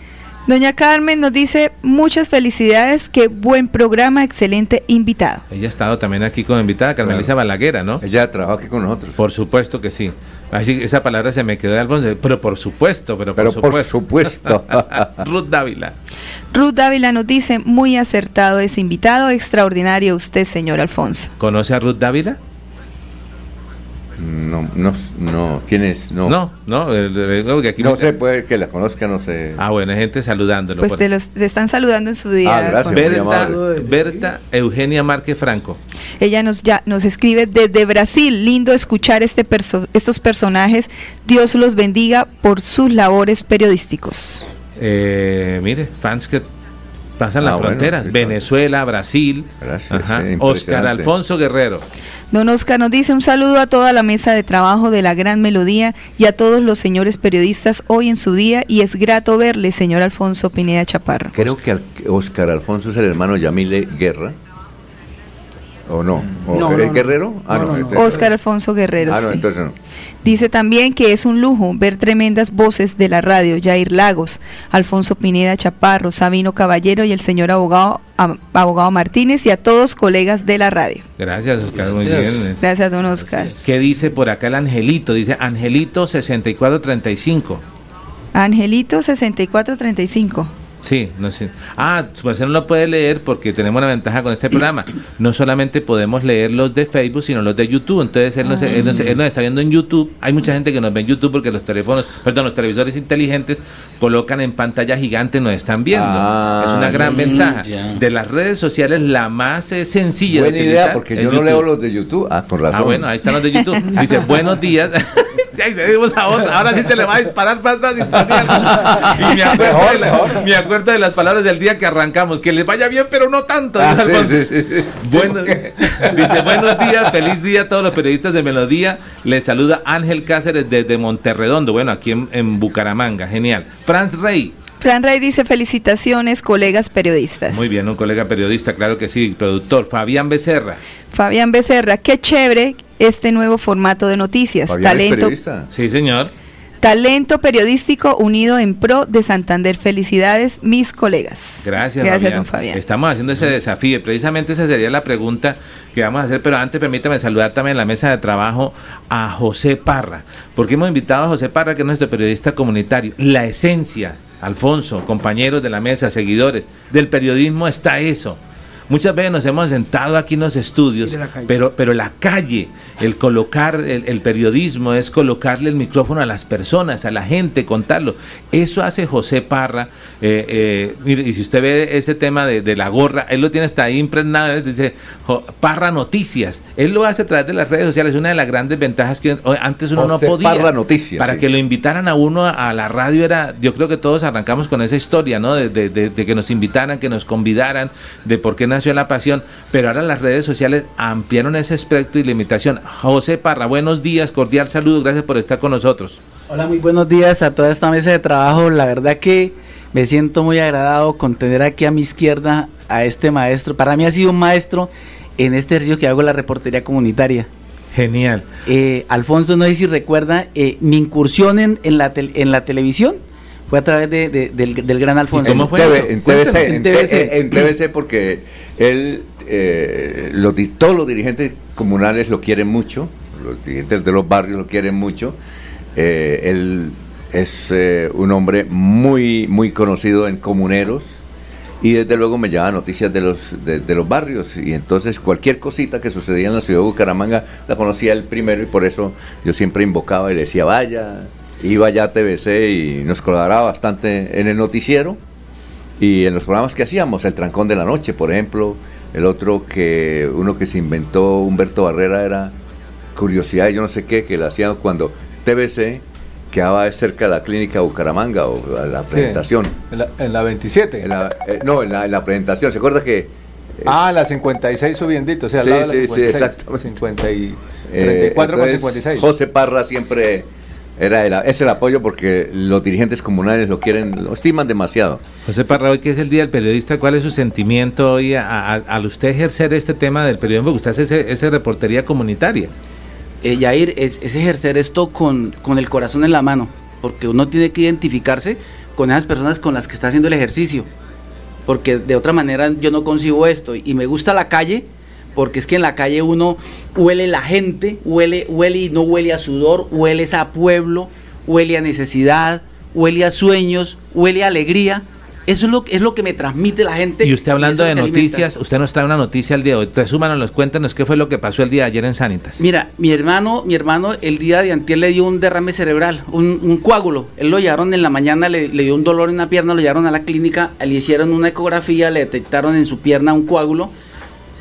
Doña Carmen nos dice muchas felicidades, qué buen programa, excelente invitado. Ella ha estado también aquí con invitada, Carmen Claro. Elisa Balaguera, ¿no? Ella trabajó aquí con nosotros. Por supuesto que sí. Así, esa palabra se me quedó de Alfonso, pero por supuesto, pero por Pero por supuesto. Ruth Dávila. Ruth Dávila nos dice muy acertado ese invitado, extraordinario usted, señor Alfonso. ¿Conoce a Ruth Dávila? No, no, no. ¿Quién es? No. No, no, eh, eh, digo que aquí No me- sé, puede que la conozca, no sé. Ah, bueno, hay gente saludándolo. Pues por- te, los, te están saludando en su día. Ah, gracias, Berta. Berta Eugenia Márquez Franco. Ella nos ya nos escribe desde Brasil. Lindo escuchar este perso- estos personajes. Dios los bendiga por sus labores periodísticos. Eh, mire, fans que pasan Ah, las bueno, fronteras. Venezuela, Brasil. Gracias, Ajá. sí, Oscar. Alfonso Guerrero. Don Oscar nos dice un saludo a toda la mesa de trabajo de la Gran Melodía y a todos los señores periodistas hoy en su día y es grato verle, señor Alfonso Pineda Chaparro. Creo que Al- Oscar Alfonso es el hermano Yamile Guerra. ¿O no? ¿O No, ¿Es no, no. Guerrero? Ah, No, no. no, no. este- Oscar Alfonso Guerrero. Ah, no, sí. entonces no. Dice también que es un lujo ver tremendas voces de la radio, Jair Lagos, Alfonso Pineda Chaparro, Sabino Caballero y el señor abogado, Martínez y a todos colegas de la radio. Gracias, Oscar. Muy Gracias. bien. Gracias, don Oscar. ¿Qué dice por acá el Angelito? Dice Angelito 6435. Angelito 6435. Sí, no sé. Ah, su merced no lo puede leer porque tenemos una ventaja con este programa. No solamente podemos leer los de Facebook, sino los de YouTube. Entonces él, nos, él, nos, él nos está viendo en YouTube. Hay mucha gente que nos ve en YouTube porque los teléfonos, perdón, los televisores inteligentes colocan en pantalla gigante, nos están viendo. Ah, es una gran ventaja. De las redes sociales, la más eh, sencilla Buena de idea, porque yo no YouTube. leo los de YouTube. Ah, con razón. Ah, bueno, ahí están los de YouTube. Dice, buenos días. Ahí le dimos a otro. Ahora sí se le va a disparar más la sintonía. Y me acuerdo, de la- me acuerdo de las palabras del día que arrancamos. Que les vaya bien, pero no tanto. Ah, dice sí, Alfonso. sí, sí, sí. Buenos- dice, buenos días, feliz día a todos los periodistas de Melodía. Les saluda Ángel Cáceres desde Monterredondo, bueno, aquí en, en Bucaramanga. Genial. Franz Rey. Fran Rey dice felicitaciones, colegas periodistas. Muy bien, un colega periodista, claro que sí, productor. Fabián Becerra. Fabián Becerra, qué chévere este nuevo formato de noticias. talento, Sí, señor. talento periodístico unido en pro de Santander. Felicidades, mis colegas. Gracias, Gracias, Fabián. don Fabián. Estamos haciendo ese desafío y precisamente esa sería la pregunta que vamos a hacer, pero antes permítame saludar también en la mesa de trabajo a José Parra, porque hemos invitado a José Parra, que es nuestro periodista comunitario. La esencia, Alfonso, compañeros de la mesa, seguidores, del periodismo está eso. Muchas veces nos hemos sentado aquí en los estudios, la pero, pero la calle, el colocar el, el periodismo es colocarle el micrófono a las personas, a la gente, contarlo. Eso hace José Parra. eh, eh, mire, y si usted ve ese tema de, de la gorra, él lo tiene hasta ahí impregnado, él dice Parra Noticias. Él lo hace a través de las redes sociales, una de las grandes ventajas que antes uno José no podía. Parra Noticias, Para sí. que lo invitaran a uno a, a la radio era, yo creo que todos arrancamos con esa historia, ¿no? De, de- de- de que nos invitaran, que nos convidaran, de por qué nació la pasión, pero ahora las redes sociales ampliaron ese espectro y la invitación. José Parra, buenos días, cordial saludo, gracias por estar con nosotros. Hola, muy buenos días a toda esta mesa de trabajo. La verdad que me siento muy agradado con tener aquí a mi izquierda a este maestro. Para mí ha sido un maestro en este ejercicio que hago la reportería comunitaria. Genial. Eh, Alfonso, no sé si recuerda, eh, mi incursión en, en la, en la televisión fue a través de- de- del, del gran Alfonso. en, TV, en TVC, en, TVC. en TVC porque él, eh, los di- todos los dirigentes comunales lo quieren mucho, los dirigentes de los barrios lo quieren mucho. Eh, él es eh, un hombre muy, muy conocido en comuneros y desde luego me llevaba noticias de los, de, de los barrios y entonces cualquier cosita que sucedía en la ciudad de Bucaramanga la conocía él primero y por eso yo siempre invocaba y le decía vaya, iba ya a TVC y nos colaboraba bastante en el noticiero y en los programas que hacíamos, el Trancón de la Noche, por ejemplo, el otro que uno que se inventó Humberto Barrera era Curiosidad, yo no sé qué, que lo hacían cuando TVC quedaba cerca de la clínica Bucaramanga o a la presentación. En la, en la 27. En la- eh, no, en la, en la presentación, ¿se acuerda que ah, la 56 subiendito, o sea, al Sí, de la sí, sí, 56, exactamente. 50 y Eh, 34 con entonces, 56. José Parra siempre era el, es el apoyo porque los dirigentes comunales lo quieren, lo estiman demasiado. José Parra, hoy que es el Día del Periodista, ¿cuál es su sentimiento hoy a- a- al usted ejercer este tema del periodismo? Porque usted hace ese, ese reportería comunitaria. eh, Yair, es, es ejercer esto con, con el corazón en la mano, porque uno tiene que identificarse con esas personas con las que está haciendo el ejercicio, porque de otra manera yo no concibo esto, y me gusta la calle, porque es que en la calle uno huele la gente, huele, huele y no huele a sudor, huele a pueblo, huele a necesidad, huele a sueños, huele a alegría, eso es lo, que- es lo que me transmite la gente. Y usted hablando de alimenta. noticias, usted nos trae una noticia el día de hoy. Resúmanos, cuéntanos qué fue lo que pasó el día de ayer en Sanitas. Mira, mi hermano, mi hermano el día de antier le dio un derrame cerebral, un, un coágulo. Él lo llevaron en la mañana, le, le dio un dolor en la pierna, lo llevaron a la clínica, le hicieron una ecografía, le detectaron en su pierna un coágulo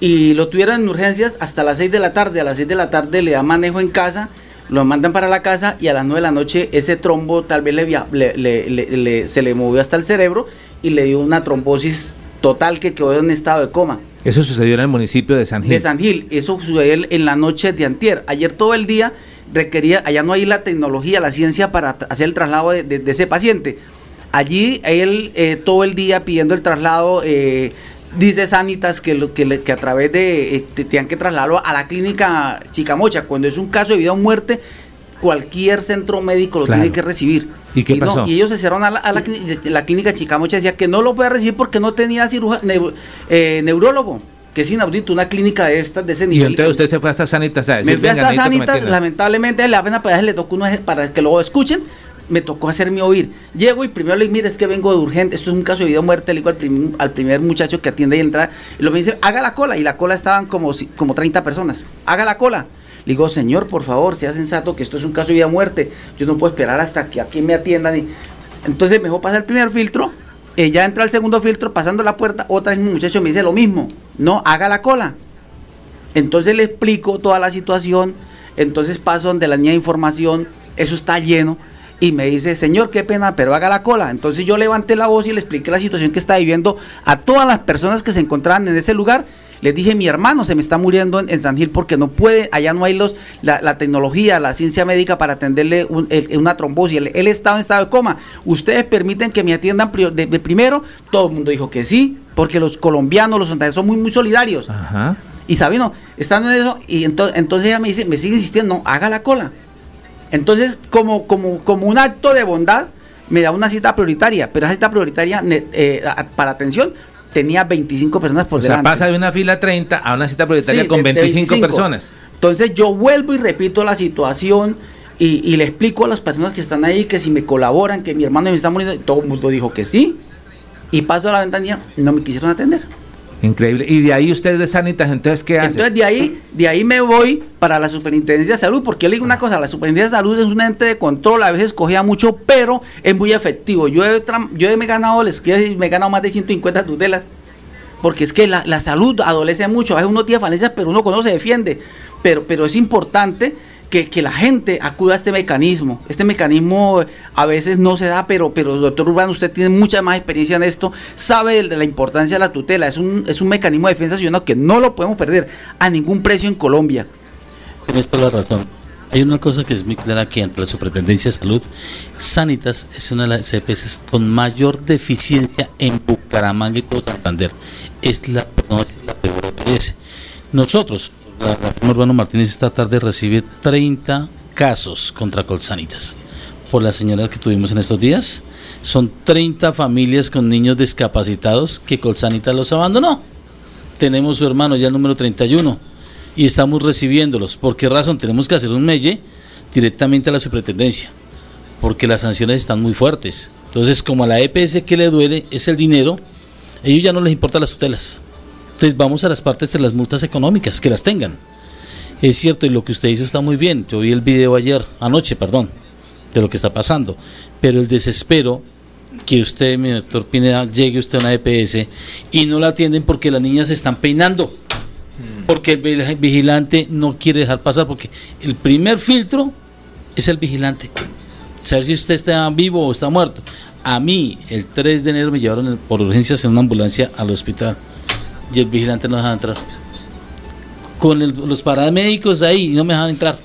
y lo tuvieron en urgencias hasta las 6 de la tarde. A las 6 de la tarde le da manejo en casa, lo mandan para la casa y a las 9 de la noche ese trombo tal vez le, le- le- le- le- se le movió hasta el cerebro y le dio una trombosis total que quedó en estado de coma Eso sucedió en el municipio de San Gil. de San Gil. Eso sucedió en- la noche de antier. Ayer todo el día requería, allá no hay la tecnología, la ciencia para hacer el traslado de, de- de ese paciente. Allí él eh, todo el día pidiendo el traslado, eh, dice Sanitas que, lo, que, le- que a través de, eh, te- tenían que trasladarlo a la clínica Chicamocha. Cuando es un caso de vida o muerte, cualquier centro médico lo Claro. tiene que recibir. ¿Y qué pasó? y ellos se cerraron a la, a la clí- la clínica Chicamocha, decía que no lo puede recibir porque no tenía ciruja- neu- eh, neurólogo, que es inaudito, una clínica de estas, de ese Y nivel. entonces usted se fue hasta Sanitas a decir, me fui "Venga, hasta Sanitas, atiendan". lamentablemente la pena para le tocó uno para que lo escuchen, me tocó hacerme oír. Llego y primero le digo, mire, es que vengo de urgente, esto es un caso de vida o muerte, le digo al, prim- al primer muchacho que atiende y entra, y lo me dice, haga la cola, y la cola estaban como, como 30 personas, haga la cola. Le digo, señor, por favor, sea sensato que esto es un caso de vida o muerte, yo no puedo esperar hasta que aquí me atiendan. Y... Entonces mejor pasa el primer filtro, ya entra el segundo filtro, pasando la puerta, otra vez un muchacho me dice lo mismo, no, haga la cola. Entonces le explico toda la situación, entonces paso donde la niña de información, eso está lleno, y me dice, señor, qué pena, pero haga la cola. Entonces yo levanté la voz y le expliqué la situación que estaba viviendo a todas las personas que se encontraban en ese lugar. Les dije, mi hermano se me está muriendo en, en San Gil porque no puede, allá no hay los, la, la tecnología, la ciencia médica para atenderle un- el- una trombosis. Él, él estaba en estado de coma. ¿Ustedes permiten que me atiendan pri- de, de primero? Todo el mundo dijo que sí, porque los colombianos, los santandereanos son muy, muy solidarios. Ajá. Y Sabino, estando en eso, y entonces, entonces ella me dice, me sigue insistiendo, no, haga la cola. Entonces, como, como, como un acto de bondad, me da una cita prioritaria, pero esa cita prioritaria eh, para atención tenía 25 personas por O sea, delante. pasa de una fila 30 a una cita prioritaria Sí, con de- de 25, personas. Entonces yo vuelvo y repito la situación y, y le explico a las personas que están ahí que si me colaboran, que mi hermano me está muriendo, todo el mundo dijo que sí. Y paso a la ventanilla, no me quisieron atender. Increíble. Y de ahí usted de Sanitas, entonces, ¿qué hace? Entonces de ahí, de ahí me voy para la Superintendencia de Salud, porque yo le digo una cosa, la Superintendencia de Salud es un ente de control, a veces cogía mucho, pero es muy efectivo. Yo he, yo me he ganado, les quiero decir, me he ganado más de 150 tutelas, porque es que la, la salud adolece mucho, a veces uno tiene falencias, pero uno conoce, se defiende, pero, pero es importante que, que la gente acuda a este mecanismo. Este mecanismo eh, a veces no se da, pero, pero doctor Urbano, usted tiene mucha más experiencia en esto, sabe de la importancia de la tutela, es un, es un mecanismo de defensa ciudadana que no lo podemos perder a ningún precio en Colombia. Tienes toda la razón. Hay una cosa que es muy clara que ante la Superintendencia de Salud, Sanitas es una de las EPS con mayor deficiencia en Bucaramanga y todo Santander. Es la, no, es la EPS. Nosotros, Urbano Martínez esta tarde recibe 30 casos contra Colsanitas. Por la señora que tuvimos en estos días, son 30 familias con niños discapacitados que Colsanitas los abandonó. Tenemos su hermano ya el número 31 y estamos recibiéndolos. ¿Por qué razón? Tenemos que hacer un melle directamente a la superintendencia, porque las sanciones están muy fuertes. Entonces, como a la EPS que le duele es el dinero, a ellos ya no les importan las tutelas. Entonces, vamos a las partes de las multas económicas, que las tengan. Es cierto, y lo que usted hizo está muy bien. Yo vi el video ayer, anoche, perdón, de lo que está pasando. Pero el desespero que usted, mi doctor Pineda, llegue usted a una EPS y no la atienden porque las niñas se están peinando porque el vi- vigilante no quiere dejar pasar, porque el primer filtro es el vigilante. Saber si usted está vivo o está muerto. A mí, el 3 de enero me llevaron por urgencias en una ambulancia al hospital y el vigilante no dejaba entrar. Con el- los paramédicos ahí no me dejaban entrar.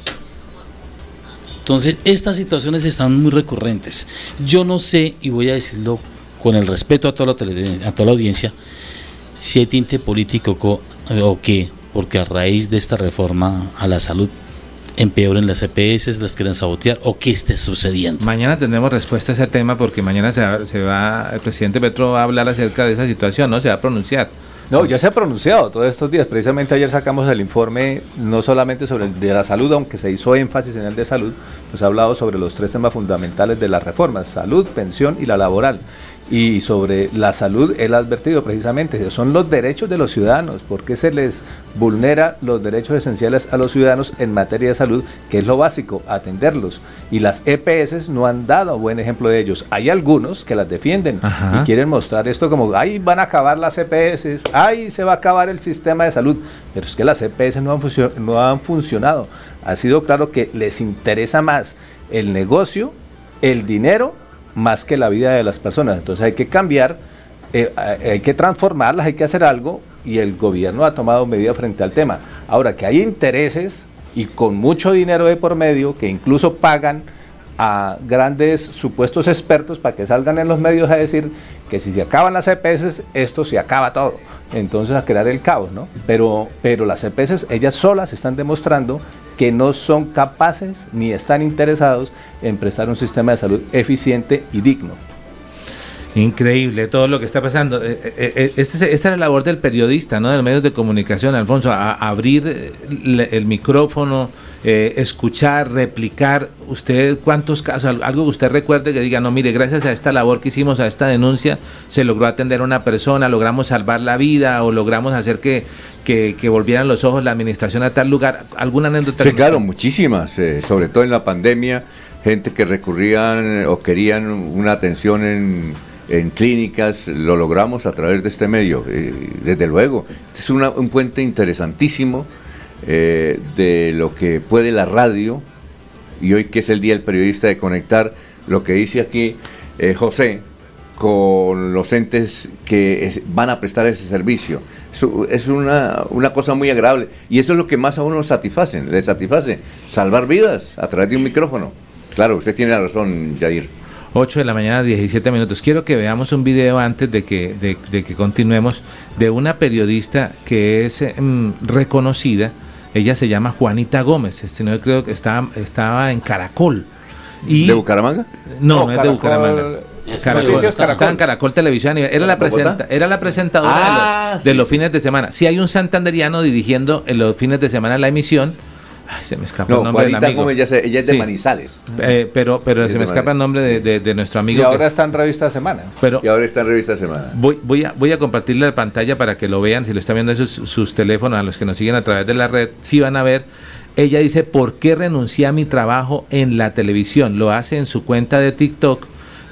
Entonces, estas situaciones están muy recurrentes. Yo no sé, y voy a decirlo con el respeto a toda la, a toda la audiencia, si hay tinte político co- o qué, porque a raíz de esta reforma a la salud empeoren las EPS, las quieren sabotear o qué esté sucediendo. Mañana tendremos respuesta a ese tema porque mañana se va, se va- el presidente Petro va a hablar acerca de esa situación, ¿no? Se va a pronunciar. No, ya se ha pronunciado todos estos días. Precisamente ayer sacamos el informe no solamente sobre el de la salud, aunque se hizo énfasis en el de salud, pues ha hablado sobre los tres temas fundamentales de las reformas, salud, pensión y la laboral. Y sobre la salud, él ha advertido precisamente, son los derechos de los ciudadanos, porque se les vulnera los derechos esenciales a los ciudadanos en materia de salud, que es lo básico, atenderlos. Y las EPS no han dado buen ejemplo de ellos. Hay algunos que las defienden Ajá. y quieren mostrar esto como, ay, van a acabar las EPS, ay, se va a acabar el sistema de salud. Pero es que las EPS no han, no han funcionado. Ha sido claro que les interesa más el negocio, el dinero, más que la vida de las personas. Entonces hay que cambiar, eh, hay hay que transformarlas, hay que hacer algo y el gobierno ha tomado medidas frente al tema. Ahora, que hay intereses y con mucho dinero de por medio que incluso pagan a grandes supuestos expertos para que salgan en los medios a decir que si se acaban las EPS, esto se acaba todo. Entonces a crear el caos, ¿no? Pero, pero las EPS, ellas solas están demostrando que no son capaces ni están interesados en prestar un sistema de salud eficiente y digno. Increíble todo lo que está pasando. Eh, eh, eh, este es- esa es la labor del periodista, ¿no? De los medios de comunicación, Alfonso, a, abrir el micrófono, eh, escuchar, replicar. ¿Usted cuántos casos, al- algo que usted recuerde que diga, no, mire, gracias a esta labor que hicimos, a esta denuncia, se logró atender a una persona, logramos salvar la vida o logramos hacer que, que, que volvieran los ojos la administración a tal lugar? ¿Alguna anécdota? Sí, claro, muchísimas, eh, sobre todo en la pandemia, gente que recurrían o querían una atención en, en clínicas, lo logramos a través de este medio, eh, desde luego. Este es un puente interesantísimo eh, de lo que puede la radio, y hoy que es el Día del Periodista, de conectar lo que dice aquí eh, José con los entes que van a prestar ese servicio. Es una, una cosa muy agradable y eso es lo que más a uno satisface, le satisface, salvar vidas a través de un micrófono. Claro, usted tiene razón, Jair. 8 de la mañana, 17 minutos. Quiero que veamos un video antes de que, de, de que continuemos de una periodista que es mm, reconocida. Ella se llama Juanita Gómez. Este no creo que estaba, estaba en Caracol. Y, ¿De Bucaramanga? No, no, No, es de Bucaramanga. Caracol, Caracol. en Caracol Televisión. Era la, presenta, era la presentadora de Ah, los, de sí, los fines de semana. Si hay un santanderiano dirigiendo en los fines de semana la emisión. Ay, se me escapa el No, nombre del Juanita amigo. Gómez, ya sé, ella es de Sí. Manizales. Eh, pero pero Es se me escapa el nombre de, de- de nuestro amigo. Y que- ahora está en revista Semana. pero Y ahora está en Revista Semana. Voy, voy, a, voy a compartirle la pantalla para que lo vean. Si lo están viendo esos sus teléfonos, a los que nos siguen a través de la red, sí van a ver. Ella dice, ¿por qué renuncié a mi trabajo en la televisión? Lo hace en su cuenta de TikTok,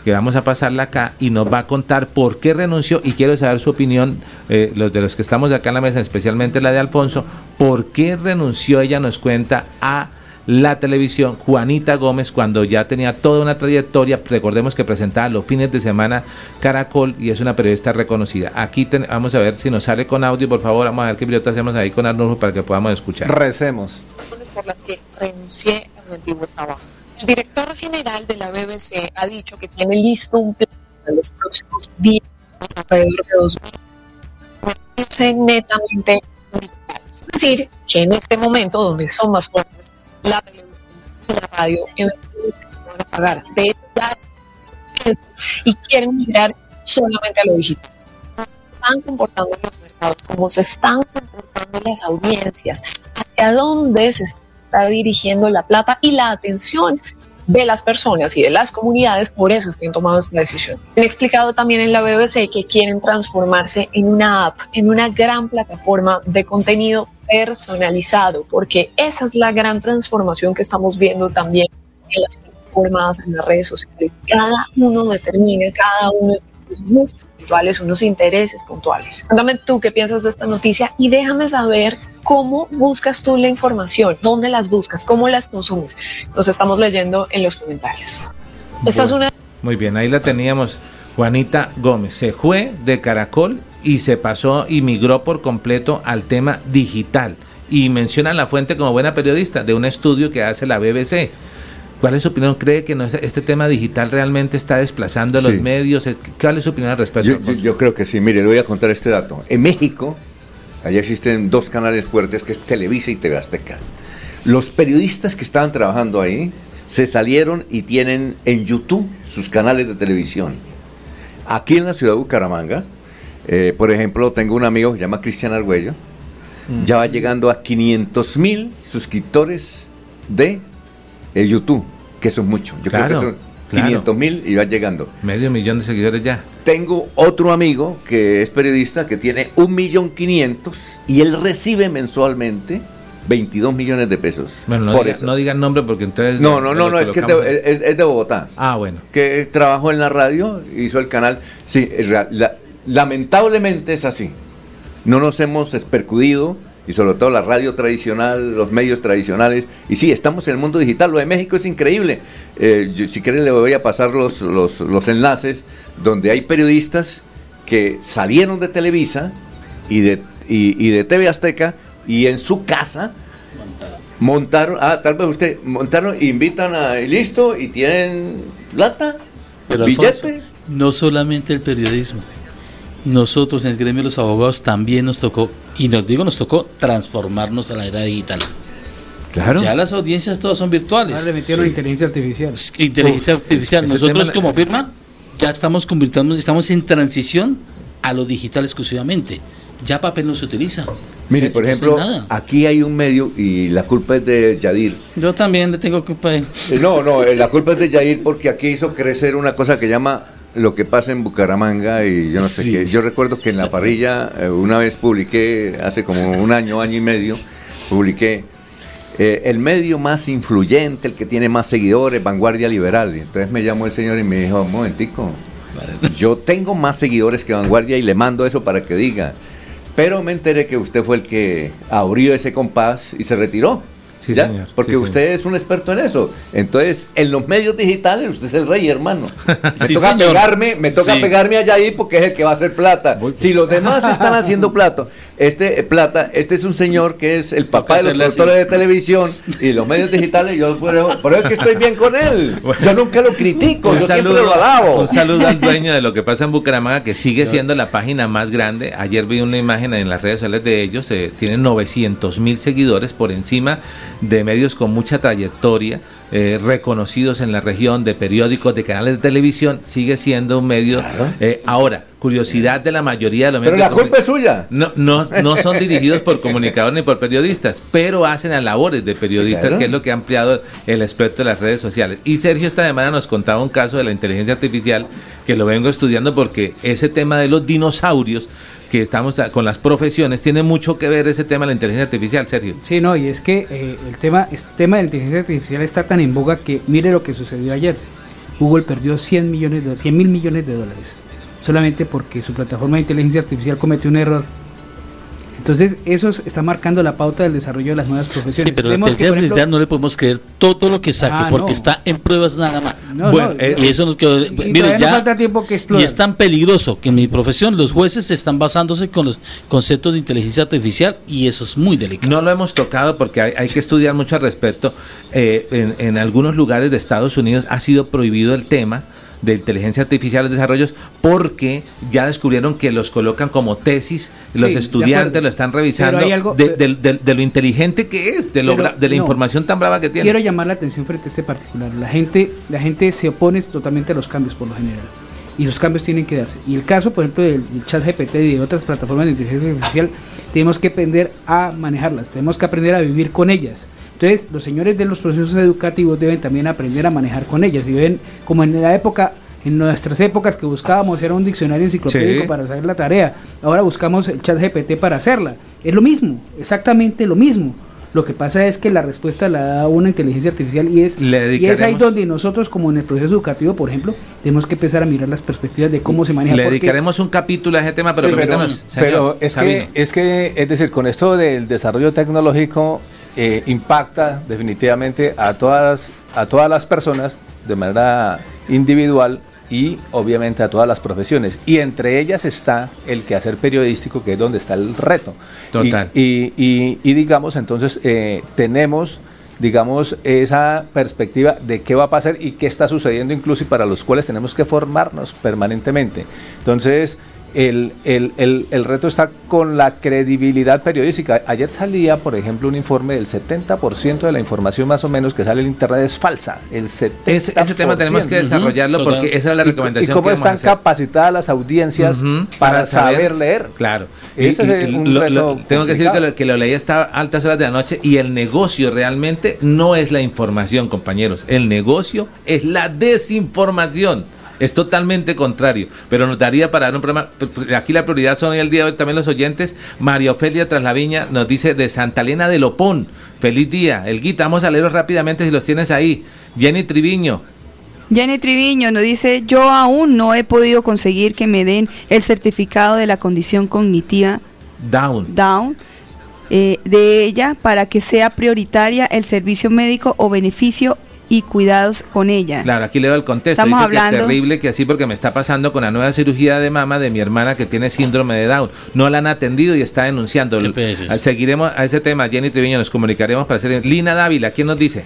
que vamos a pasarla acá, y nos va a contar por qué renunció. Y quiero saber su opinión, eh, los de los que estamos acá en la mesa, especialmente la de Alfonso, ¿por qué renunció? Ella nos cuenta a la televisión, Juanita Gómez, cuando ya tenía toda una trayectoria, recordemos que presentaba los fines de semana Caracol y es una periodista reconocida. Aquí ten- vamos a ver si nos sale con audio, por favor, vamos a ver qué piloto hacemos ahí con Arnulfo para que podamos escuchar. Recemos. por las que renuncié a mi antiguo trabajo. El director general de la BBC ha dicho que tiene listo un plan para los próximos días, alrededor de dos mil, convertirse netamente digital. Es decir, que en este momento, donde son más fuertes la televisión y la radio, eventualmente se van a pagar. De y quieren migrar solamente a lo digital. Están comportando los mercados, cómo se están comportando las audiencias, hacia dónde se está dirigiendo la plata y la atención de las personas y de las comunidades, por eso es que han tomado esta decisión. Han explicado también en la BBC que quieren transformarse en una app, en una gran plataforma de contenido personalizado, porque esa es la gran transformación que estamos viendo también en las plataformas, en las redes sociales. Cada uno determina, cada uno gustos puntuales, unos intereses puntuales. Cuéntame tú qué piensas de esta noticia y déjame saber cómo buscas tú la información, dónde las buscas, cómo las consumes. Los estamos leyendo en los comentarios. Esta es una Muy bien, ahí la teníamos. Juanita Gómez se fue de Caracol y se pasó y migró por completo al tema digital. Y menciona la fuente como buena periodista de un estudio que hace la BBC. ¿Cuál es su opinión? ¿Cree que no este tema digital realmente está desplazando a Sí. los medios? ¿Cuál es su opinión al respecto? Yo, yo- yo creo que sí, mire, le voy a contar este dato. En México, allá existen dos canales fuertes, que es Televisa y TV Azteca. Los periodistas que estaban trabajando ahí se salieron y tienen en YouTube sus canales de televisión. Aquí en la ciudad de Bucaramanga, eh, por ejemplo, tengo un amigo que se llama Cristian Argüello, ya va llegando a 500 mil suscriptores de eh, YouTube, que eso es mucho. Yo creo que son claro. 500 mil y va llegando. Medio millón de seguidores ya. Tengo otro amigo que es periodista que tiene un millón quinientos y él recibe mensualmente 22 millones de pesos. Bueno, no, por diga- eso. no digan nombre porque entonces... No, no, no, no, es que de, es- es de Bogotá. Ah, bueno. Que trabajó en la radio, hizo el canal. Sí, es real. La- lamentablemente es así. No nos hemos espercudido, y sobre todo la radio tradicional, los medios tradicionales. Y sí, estamos en el mundo digital. Lo de México es increíble. Eh, yo, si quieren le voy a pasar los, los, los enlaces donde hay periodistas que salieron de Televisa y de, y, y de TV Azteca y en su casa montaron, ah, tal vez usted, montaron, invitan a, y listo, y tienen plata, Pero billete. Alfonso, no solamente el periodismo. Nosotros en el gremio de los abogados también nos tocó, y nos digo nos tocó, transformarnos a la era digital. Claro. Ya las audiencias todas son virtuales. Ahora le metieron inteligencia artificial. Inteligencia Uf, artificial. Nosotros tema- como firma ya estamos convirtiendo, estamos en transición a lo digital exclusivamente. Ya papel no se utiliza. Mire, por no ejemplo, aquí hay un medio y la culpa es de Yadir. Yo también le tengo culpa de- Eh, No, no, eh, la culpa es de Yadir porque aquí hizo crecer una cosa que llama lo que pasa en Bucaramanga y yo no sé Sí. qué. Yo recuerdo que en la parrilla eh, una vez publiqué, hace como un año, año y medio, publiqué eh, el medio más influyente, el que tiene más seguidores, Vanguardia Liberal. Y entonces me llamó el señor y me dijo, un momentico, yo tengo más seguidores que Vanguardia y le mando eso para que diga. Pero me enteré que usted fue el que abrió ese compás y se retiró. Sí, ¿ya? señor. Porque Sí, usted es un experto en eso. Entonces, en los medios digitales, usted es el rey, hermano. Me Sí, toca señor. pegarme, me toca Sí. pegarme a Yair porque es el que va a hacer plata. Si los demás están haciendo plata, este eh, plata, este es un señor que es el papá de los así. productores de televisión y los medios digitales, yo por eso, es que estoy bien con él. Yo nunca lo critico, Un yo siempre saludo, lo alabo. un saludo al dueño de lo que pasa en Bucaramanga, que sigue siendo la página más grande. Ayer vi una imagen en las redes sociales de ellos, eh, tienen 900 mil seguidores por encima de medios con mucha trayectoria, eh, reconocidos en la región, de periódicos, de canales de televisión, sigue siendo un medio. eh, ahora, curiosidad de la mayoría de los Pero medios. la de culpa es suya. no, no, no son dirigidos por comunicadores ni por periodistas, pero hacen las labores de periodistas, claro. que es lo que ha ampliado el espectro de las redes sociales. Y Sergio esta semana nos contaba un caso de la inteligencia artificial que lo vengo estudiando porque ese tema de los dinosaurios que estamos con las profesiones tiene mucho que ver ese tema de la inteligencia artificial, Sergio. Sí, no, y es que eh, el tema, el tema de la inteligencia artificial está tan en boga que mire lo que sucedió ayer. Google perdió 100 millones de 100 mil millones de dólares solamente porque su plataforma de inteligencia artificial cometió un error. Entonces, eso es- está marcando la pauta del desarrollo de las nuevas profesiones. Sí, pero la inteligencia artificial no le podemos creer todo lo que saque Ah, porque no. está en pruebas nada más. No, bueno, no, eh, y eso nos quedó. y Mire, ya. falta tiempo que Y es tan peligroso que en mi profesión los jueces están basándose con los conceptos de inteligencia artificial y eso es muy delicado. No lo hemos tocado porque hay, hay que estudiar mucho al respecto. Eh, en, en algunos lugares de Estados Unidos ha sido prohibido el tema de inteligencia artificial en desarrollos porque ya descubrieron que los colocan como tesis, los Sí, estudiantes lo están revisando algo- de, lo inteligente que es, de, lo bra- de la no. información tan brava que tiene. Quiero llamar la atención frente a este particular. La gente, la gente se opone totalmente a los cambios por lo general. Y los cambios tienen que darse. Y el caso, por ejemplo, del chat GPT y de otras plataformas de inteligencia artificial, tenemos que aprender a manejarlas, tenemos que aprender a vivir con ellas. Entonces, los señores de los procesos educativos deben también aprender a manejar con ellas. Y ven, como en la época, en nuestras épocas que buscábamos era un diccionario enciclopédico Sí. para hacer la tarea, ahora buscamos el chat GPT para hacerla. Es lo mismo, exactamente lo mismo. Lo que pasa es que la respuesta la da una inteligencia artificial y es, Le y es ahí donde nosotros, como en el proceso educativo, por ejemplo, tenemos que empezar a mirar las perspectivas de cómo se maneja. Le dedicaremos un capítulo a ese tema, pero Sí, pero, permítanos, pero señor es, que, es que, es decir, con esto del desarrollo tecnológico eh, impacta definitivamente a todas, a todas las personas de manera individual y obviamente a todas las profesiones. Y entre ellas está el quehacer periodístico, que es donde está el reto. Total. Y, y- y- y digamos, entonces, eh, tenemos digamos, esa perspectiva de qué va a pasar y qué está sucediendo incluso y para los cuales tenemos que formarnos permanentemente. Entonces, el, el, el, el, reto está con la credibilidad periodística. Ayer salía, por ejemplo, un informe del 70% de la información más o menos que sale en Internet es falsa. El 70%. Ese, ese tema tenemos que desarrollarlo uh -huh. porque esa es la recomendación. ¿Y, y cómo que están capacitadas las audiencias uh -huh. para, para saber, saber, leer? Claro. Ese y, es un lo, reto lo, tengo que decir que lo, que lo leí hasta altas horas de la noche y el negocio realmente no es la información, compañeros. El negocio es la desinformación es totalmente contrario, pero nos daría para dar un programa. Aquí la prioridad son hoy el día de hoy también los oyentes. María Ofelia Traslaviña nos dice de Santa Elena de Lopón. Feliz día. El Guita, vamos a leerlos rápidamente si los tienes ahí. Jenny Triviño. Jenny Triviño nos dice, yo aún no he podido conseguir que me den el certificado de la condición cognitiva Down. Down eh, de ella para que sea prioritaria el servicio médico o beneficio y cuidados con ella. Claro, aquí le doy el contexto. Estamos Dice hablando... que es terrible que así porque me está pasando con la nueva cirugía de mama de mi hermana que tiene síndrome de Down. No la han atendido y está denunciando. Seguiremos a ese tema. Jenny Triviño nos comunicaremos para hacer. Lina Dávila, ¿quién nos dice?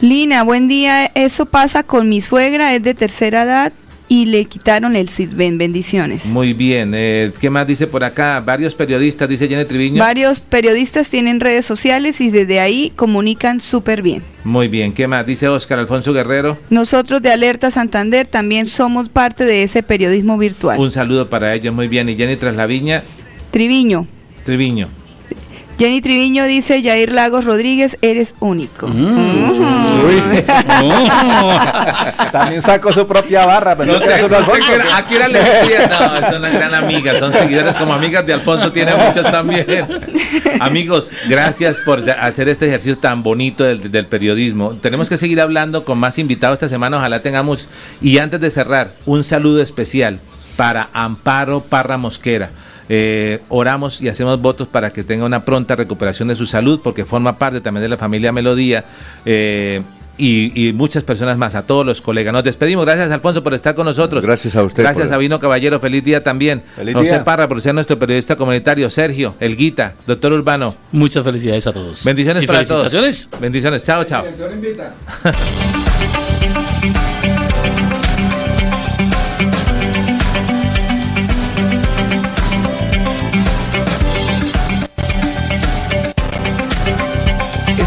Lina, buen día. Eso pasa con mi suegra, es de tercera edad y le quitaron el CISBEN. Bendiciones. Muy bien. Eh, ¿Qué más dice por acá? Varios periodistas, dice Jenny Triviño. Varios periodistas tienen redes sociales y desde ahí comunican súper bien. Muy bien. ¿Qué más? Dice Oscar Alfonso Guerrero. Nosotros de Alerta Santander también somos parte de ese periodismo virtual. Un saludo para ellos. Muy bien. ¿Y Jenny Traslaviña? Triviño. Triviño. Jenny Triviño dice, Jair Lagos Rodríguez, eres único. Mm. Uy. También sacó su propia barra, pero no, sé, no sé que era, aquí era No, es una gran amiga, son seguidores como amigas de Alfonso, tiene muchos también. Amigos, gracias por hacer este ejercicio tan bonito del, del, periodismo. Tenemos que seguir hablando con más invitados esta semana, ojalá tengamos. Y antes de cerrar, un saludo especial para Amparo Parra Mosquera. Eh, oramos y hacemos votos para que tenga una pronta recuperación de su salud, porque forma parte también de la familia Melodía. Eh, y, y, muchas personas más, a todos los colegas. Nos despedimos. Gracias, Alfonso, por estar con nosotros. Gracias a usted. Gracias, Sabino Caballero. Feliz día también. Feliz José día. Parra, por ser nuestro periodista comunitario. Sergio, El Guita, doctor Urbano. Muchas felicidades a todos. Bendiciones y para felicitaciones. todos. Bendiciones. Chao, chao.